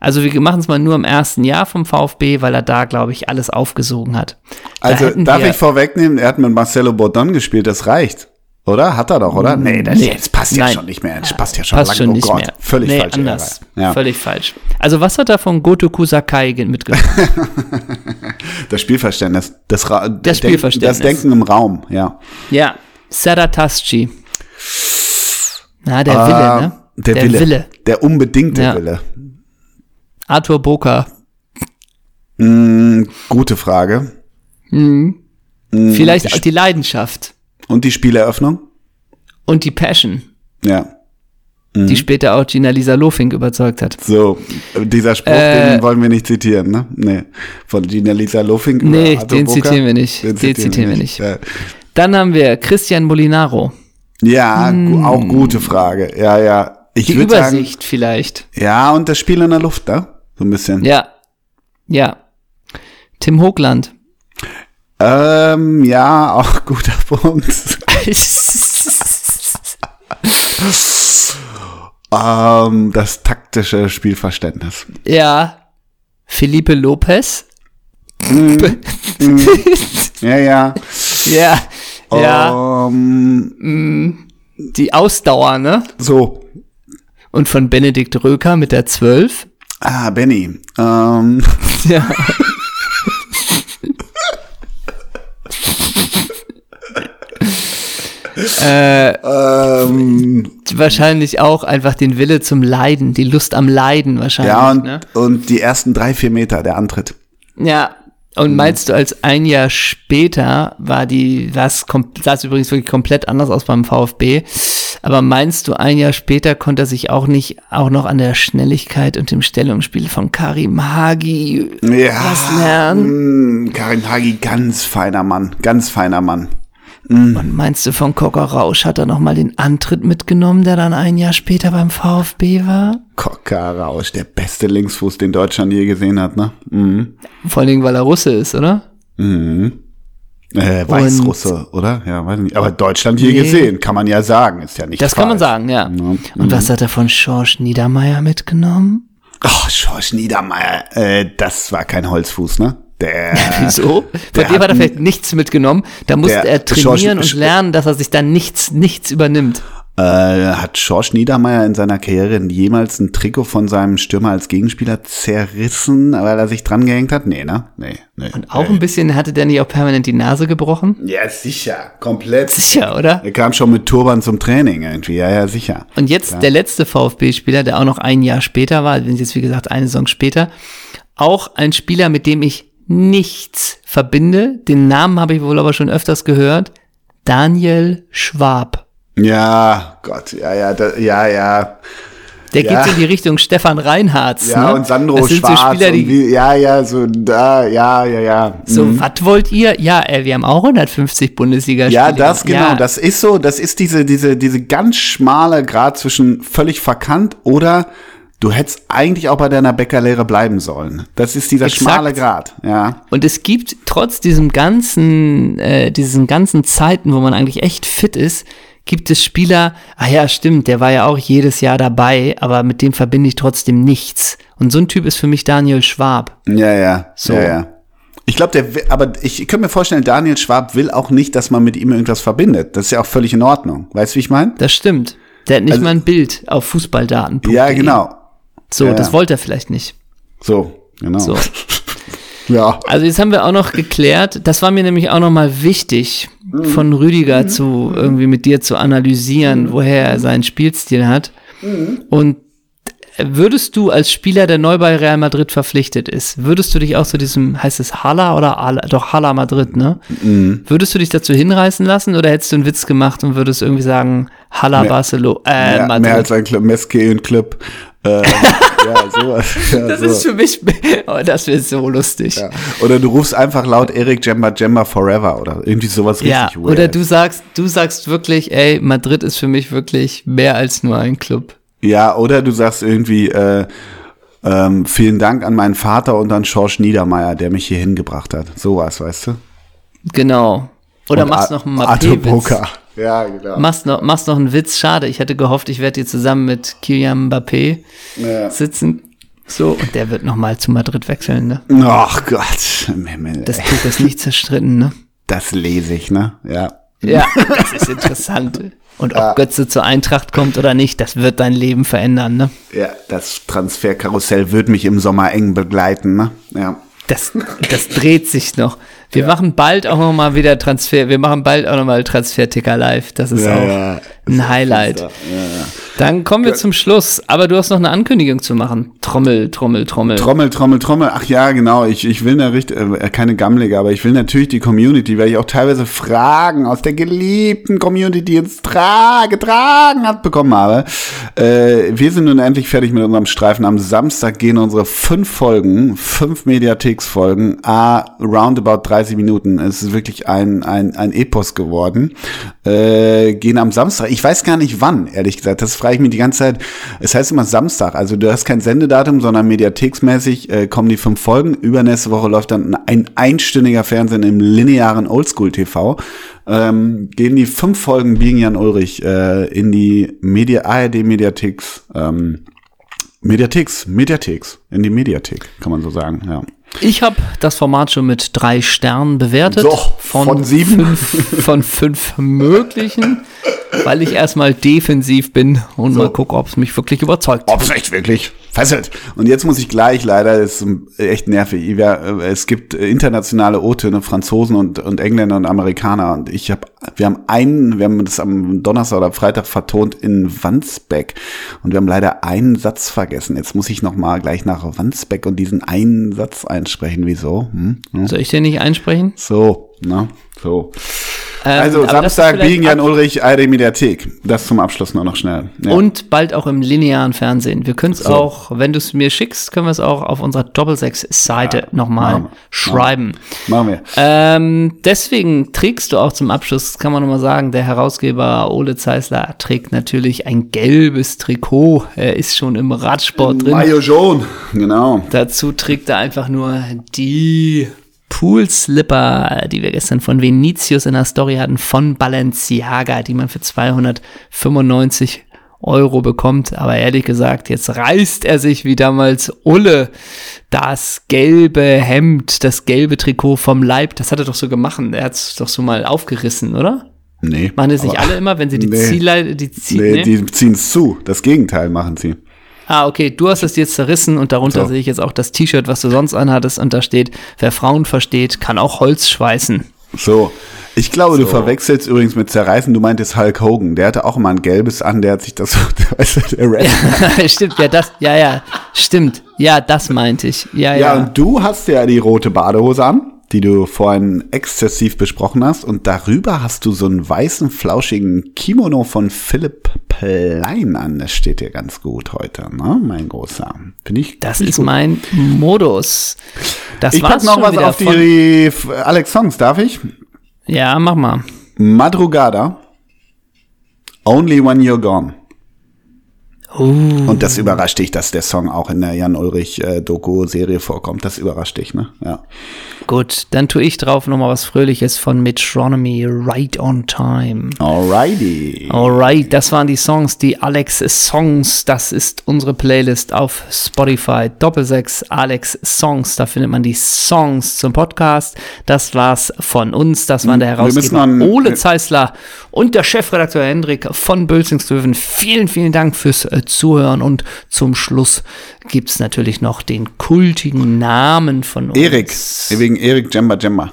B: Also wir machen es mal nur im ersten Jahr vom VfB, weil er da, glaube ich, alles aufgesogen hat. Da
A: Also darf ich vorwegnehmen, er hat mit Marcelo Bordon gespielt, das reicht. Oder? Hat er doch, oder? Nee, das,
B: Nee.
A: passt ja
B: Nein.
A: schon nicht mehr. Das passt ja schon
B: Passt
A: lange.
B: schon
A: oh
B: nicht
A: Gott,
B: mehr.
A: Völlig
B: nee,
A: falsch.
B: anders.
A: Ja.
B: Völlig falsch. Also was hat er von Gotoku Sakai ge- mitgenommen?
A: Das Spielverständnis. Das, Ra das
B: Spielverständnis.
A: Das Denken im Raum, ja.
B: ja, Sadataschi. Na, der
A: Ah,
B: Wille, ne?
A: Der, Wille. Der unbedingte
B: Ja.
A: Wille.
B: Arthur Boka.
A: Mm, gute Frage.
B: Mhm.
A: Mm,
B: Vielleicht
A: die
B: auch die Leidenschaft
A: Und die Spieleröffnung?
B: und die Passion,
A: Ja.
B: die später auch Gina Lisa Lofink überzeugt hat.
A: So, dieser Spruch,
B: Äh,
A: den wollen wir nicht zitieren, ne? Nee. Von Gina Lisa Lofink.
B: Nee, den
A: Boca?
B: zitieren wir nicht. Den zitieren wir nicht.
A: Ja,
B: Dann haben wir Christian Molinaro.
A: ja gu auch gute Frage. Ja, ja. Ich
B: Die
A: würde sagen,
B: Übersicht vielleicht.
A: ja, und das Spiel in der Luft, ne? So ein bisschen.
B: Ja. Ja. Tim Hoogland.
A: Ähm, ja, auch guter Punkt. ähm, das taktische Spielverständnis.
B: ja. Felipe Lopez.
A: Ja, ja.
B: Ja.
A: Oh.
B: Ja.
A: Ähm,
B: Die Ausdauer, ne?
A: so.
B: Und von Benedikt Röker mit der 12.
A: Ah, Benny. Ähm,
B: Ja. Äh,
A: ähm,
B: wahrscheinlich auch einfach den Wille zum Leiden, die Lust am Leiden wahrscheinlich.
A: ja, und,
B: ne?
A: und die ersten drei, vier Meter, der Antritt.
B: Ja. Und meinst du, als ein Jahr später war die, das sah es übrigens wirklich komplett anders aus beim VfB, aber meinst du, ein Jahr später konnte er sich auch nicht auch noch an der Schnelligkeit und dem Stellungsspiel von Karim Hagi
A: Ja.
B: was lernen?
A: Mm, Karim Hagi, ganz feiner Mann, ganz feiner Mann.
B: Und meinst du, von Cocker Rausch hat er noch mal den Antritt mitgenommen, der dann ein Jahr später beim VfB war?
A: Koka Rausch, der beste Linksfuß, den Deutschland je gesehen hat, ne? Mhm.
B: Vor allen Dingen, weil er Russe ist, oder?
A: Mhm. Äh, Weißrusse, oder? Ja, weiß nicht. Aber Deutschland je
B: Nee.
A: gesehen, kann man ja sagen, ist ja nicht
B: Das kann man
A: falsch.
B: sagen, ja.
A: Ja.
B: Und was hat er von Schorsch Niedermeyer mitgenommen?
A: Oh, Schorsch Niedermeyer, äh, das war kein Holzfuß, ne? Der,
B: Wieso? Von dem hat er
A: hat
B: vielleicht nichts mitgenommen. Da musste er trainieren
A: Schorsch-
B: und lernen, dass er sich dann nichts, nichts übernimmt.
A: äh, hat Schorsch Niedermeyer in seiner Karriere jemals ein Trikot von seinem Stürmer als Gegenspieler zerrissen, weil er sich dran gehängt hat? Nee, ne? Nee, nee.
B: Auch ein bisschen hatte der nicht auch permanent die Nase gebrochen?
A: Ja, sicher, komplett.
B: Sicher, oder?
A: Er kam schon mit Turban zum Training irgendwie, ja, ja, sicher.
B: Und jetzt der letzte VfB-Spieler, der auch noch ein Jahr später war, wenn jetzt wie gesagt eine Saison später, auch ein Spieler, mit dem ich nichts verbinde. Den Namen habe ich wohl aber schon öfters gehört. Daniel Schwab.
A: Ja, Gott, ja, ja, da, ja, ja.
B: Der
A: Ja.
B: geht in die Richtung Stefan Reinhardt.
A: Ja,
B: ne?
A: und Sandro
B: das sind
A: Schwarz
B: so Spieler, die
A: wie, ja, ja, so da, ja, ja, ja.
B: so,
A: Mhm.
B: was wollt ihr? Ja, äh, wir haben auch 150 Bundesliga-Spiele.
A: Ja, das genau,
B: Ja,
A: das ist so, das ist diese diese diese ganz schmale Grad zwischen völlig verkannt oder du hättest eigentlich auch bei deiner Bäckerlehre bleiben sollen. Das ist dieser
B: Exakt.
A: schmale Grad, ja.
B: Und es gibt trotz diesem ganzen, äh, diesen ganzen Zeiten, wo man eigentlich echt fit ist, gibt es Spieler, ah ja, stimmt, der war ja auch jedes Jahr dabei, aber mit dem verbinde ich trotzdem nichts. Und so ein Typ ist für mich Daniel Schwab.
A: Ja, ja,
B: So.
A: ja, ja. Ich glaube, der, will- aber ich, ich könnte mir vorstellen, Daniel Schwab will auch nicht, dass man mit ihm irgendwas verbindet. Das ist ja auch völlig in Ordnung. Weißt du, wie ich meine?
B: Das stimmt. Der hat nicht
A: Also-
B: mal ein Bild auf Fußballdaten.
A: Ja, genau.
B: So,
A: Ja,
B: das
A: ja.
B: wollte er vielleicht nicht.
A: So, genau.
B: So.
A: Ja.
B: Also jetzt haben wir auch noch geklärt, das war mir nämlich auch noch mal wichtig,
A: Mhm.
B: von Rüdiger zu irgendwie mit dir zu analysieren, woher er seinen Spielstil hat.
A: Mhm.
B: Und würdest du als Spieler, der neu bei Real Madrid verpflichtet ist, würdest du dich auch zu diesem, heißt es Hala oder Ala, doch Hala Madrid, ne?
A: Mhm.
B: Würdest du dich dazu hinreißen lassen oder hättest du einen Witz gemacht und würdest irgendwie sagen, Hala
A: Mehr-
B: Barcelona, äh,
A: Mehr,
B: Madrid?
A: mehr als ein Club, Meske und Club. Äh, ja, sowas. Ja,
B: das
A: so.
B: ist für mich, oh, das wäre so lustig.
A: Ja. Oder du rufst einfach laut Eric Jemba Jemba Forever oder irgendwie sowas richtig
B: Ja,
A: weird.
B: oder du sagst, du sagst wirklich, ey, Madrid ist für mich wirklich mehr als nur ein Club.
A: Ja, oder du sagst irgendwie, äh, ähm, vielen Dank an meinen Vater und an Schorsch Niedermeyer, der mich hier hingebracht hat. Sowas, weißt du?
B: Genau. Oder
A: Und
B: machst noch einen Mappé-Witz.
A: Ja, genau.
B: Machst noch, machst noch einen Witz. Schade, ich hätte gehofft, ich werde hier zusammen mit Kylian Mbappé
A: Ja.
B: sitzen. So, und der wird nochmal zu Madrid wechseln, ne?
A: Ach Gott, im Himmel.
B: Das Tuch ist nicht zerstritten, ne?
A: Das lese ich, ne? Ja.
B: Ja, das ist interessant. Und ob Götze zur Eintracht kommt oder nicht, das wird dein Leben verändern, ne?
A: Ja, das Transferkarussell wird mich im Sommer eng begleiten, ne? Ja.
B: Das, das dreht sich noch. Wir ja. machen bald auch noch mal wieder Transfer. Wir machen bald auch noch mal Transfer-Ticker live. Das ist ja, auch ja. ein Highlight. Dann kommen wir zum Schluss. Aber du hast noch eine Ankündigung zu machen. Trommel, Trommel, Trommel.
A: Trommel, Trommel, Trommel. Ach ja, genau. Ich, ich will eine richtig, äh, keine Gammelige, aber ich will natürlich die Community, weil ich auch teilweise Fragen aus der geliebten Community, die uns tra getragen hat, bekommen habe. Äh, wir sind nun endlich fertig mit unserem Streifen. Am Samstag gehen unsere fünf Folgen, fünf Mediatheks-Folgen, a roundabout 30 Minuten. Es ist wirklich ein, ein, ein Epos geworden. Äh, gehen am Samstag. Ich weiß gar nicht wann, ehrlich gesagt. Das frage ich mich die ganze Zeit. Es heißt immer Samstag. Also du hast kein Sendedatum, sondern mediatheksmäßig äh, kommen die fünf Folgen. Übernächste Woche läuft dann ein einstündiger Fernsehen im linearen Oldschool-TV. Ähm, gehen die fünf Folgen biegen Jan Ulrich äh, in die Media ARD Mediatheks ähm, Mediatheks Mediatheks in die Mediathek kann man so sagen ja
B: ich habe das Format schon mit drei Sternen bewertet.
A: Doch, von, von sieben?
B: Fünf, von fünf möglichen, weil ich erstmal defensiv bin und so. mal gucke, ob es mich wirklich überzeugt.
A: Ob es echt wirklich fesselt. Und jetzt muss ich gleich, leider, ist echt nervig. Es gibt internationale O-Töne, Franzosen und, und Engländer und Amerikaner. Und ich habe, wir haben einen, wir haben das am Donnerstag oder Freitag vertont in Wandsbeck. Und wir haben leider einen Satz vergessen. Jetzt muss ich noch mal gleich nach Wandsbeck und diesen einen Satz einsprechen. Wieso? Hm?
B: Hm? Soll ich den nicht einsprechen?
A: So, na, so. Ähm, also Samstag biegen Jan Ulrich, ARD Mediathek. Das zum Abschluss nur noch schnell.
B: Ja. Und bald auch im linearen Fernsehen. Wir können es so. auch, wenn du es mir schickst, können wir es auch auf unserer Doppelsechs-Seite ja, nochmal machen schreiben.
A: Machen wir.
B: Ähm, deswegen trägst du auch zum Abschluss, kann man nochmal sagen, der Herausgeber Ole Zeisler trägt natürlich ein gelbes Trikot. Er ist schon im Radsport drin.
A: Mayo Jaune, genau.
B: Dazu trägt er einfach nur die Pool-Slipper, die wir gestern von Venetius in der Story hatten, von Balenciaga, die man für 295 Euro bekommt. Aber ehrlich gesagt, jetzt reißt er sich wie damals Ulle das gelbe Hemd, das gelbe Trikot vom Leib. Das hat er doch so gemacht. Er hat es doch so mal aufgerissen, oder?
A: Nee.
B: Machen das nicht alle immer, wenn sie die nee, Ziele, die
A: ziehen? Nee, nee? die ziehen es zu. Das Gegenteil machen sie.
B: Ah, okay, du hast es jetzt zerrissen und darunter so. sehe ich jetzt auch das T-Shirt, was du sonst anhattest und da steht, wer Frauen versteht, kann auch Holz schweißen.
A: So, ich glaube, so. du verwechselst übrigens mit Zerreißen, du meintest Hulk Hogan, der hatte auch immer ein gelbes an, der hat sich das, weißt du, der
B: ja, stimmt, ja, das, ja, ja, stimmt, ja, das meinte ich, ja, ja.
A: Ja, und du hast ja die rote Badehose an die du vorhin exzessiv besprochen hast. Und darüber hast du so einen weißen, flauschigen Kimono von Philipp Plein an. Das steht dir ganz gut heute, ne? Mein großer. Finde ich.
B: Das ist gut. mein Modus.
A: Das ich pack noch was auf die Alex Songs, darf ich?
B: Ja, mach mal.
A: Madrugada. Only When You're Gone. Uh. Und das überrascht dich, dass der Song auch in der Jan Ulrich äh, vorkommt. Das überrascht dich, ne? Ja.
B: Gut, dann tue ich drauf nochmal was Fröhliches von Metronomy, Right on Time.
A: Alrighty.
B: Alright, das waren die Songs, die Alex Songs. Das ist unsere Playlist auf Spotify. Doppelsechs Alex Songs. Da findet man die Songs zum Podcast. Das war's von uns. Das waren der Herausgeber Ole Zeisler und der Chefredakteur Hendrik von Bölzingsdöven. Vielen, vielen Dank fürs äh, Zuhören und zum Schluss gibt's natürlich noch den kultigen Namen von uns.
A: Erik, wegen Erik Jemba Jemba.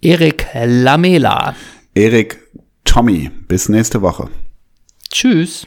B: Erik Lamela.
A: Erik Tommy. Bis nächste Woche.
B: Tschüss.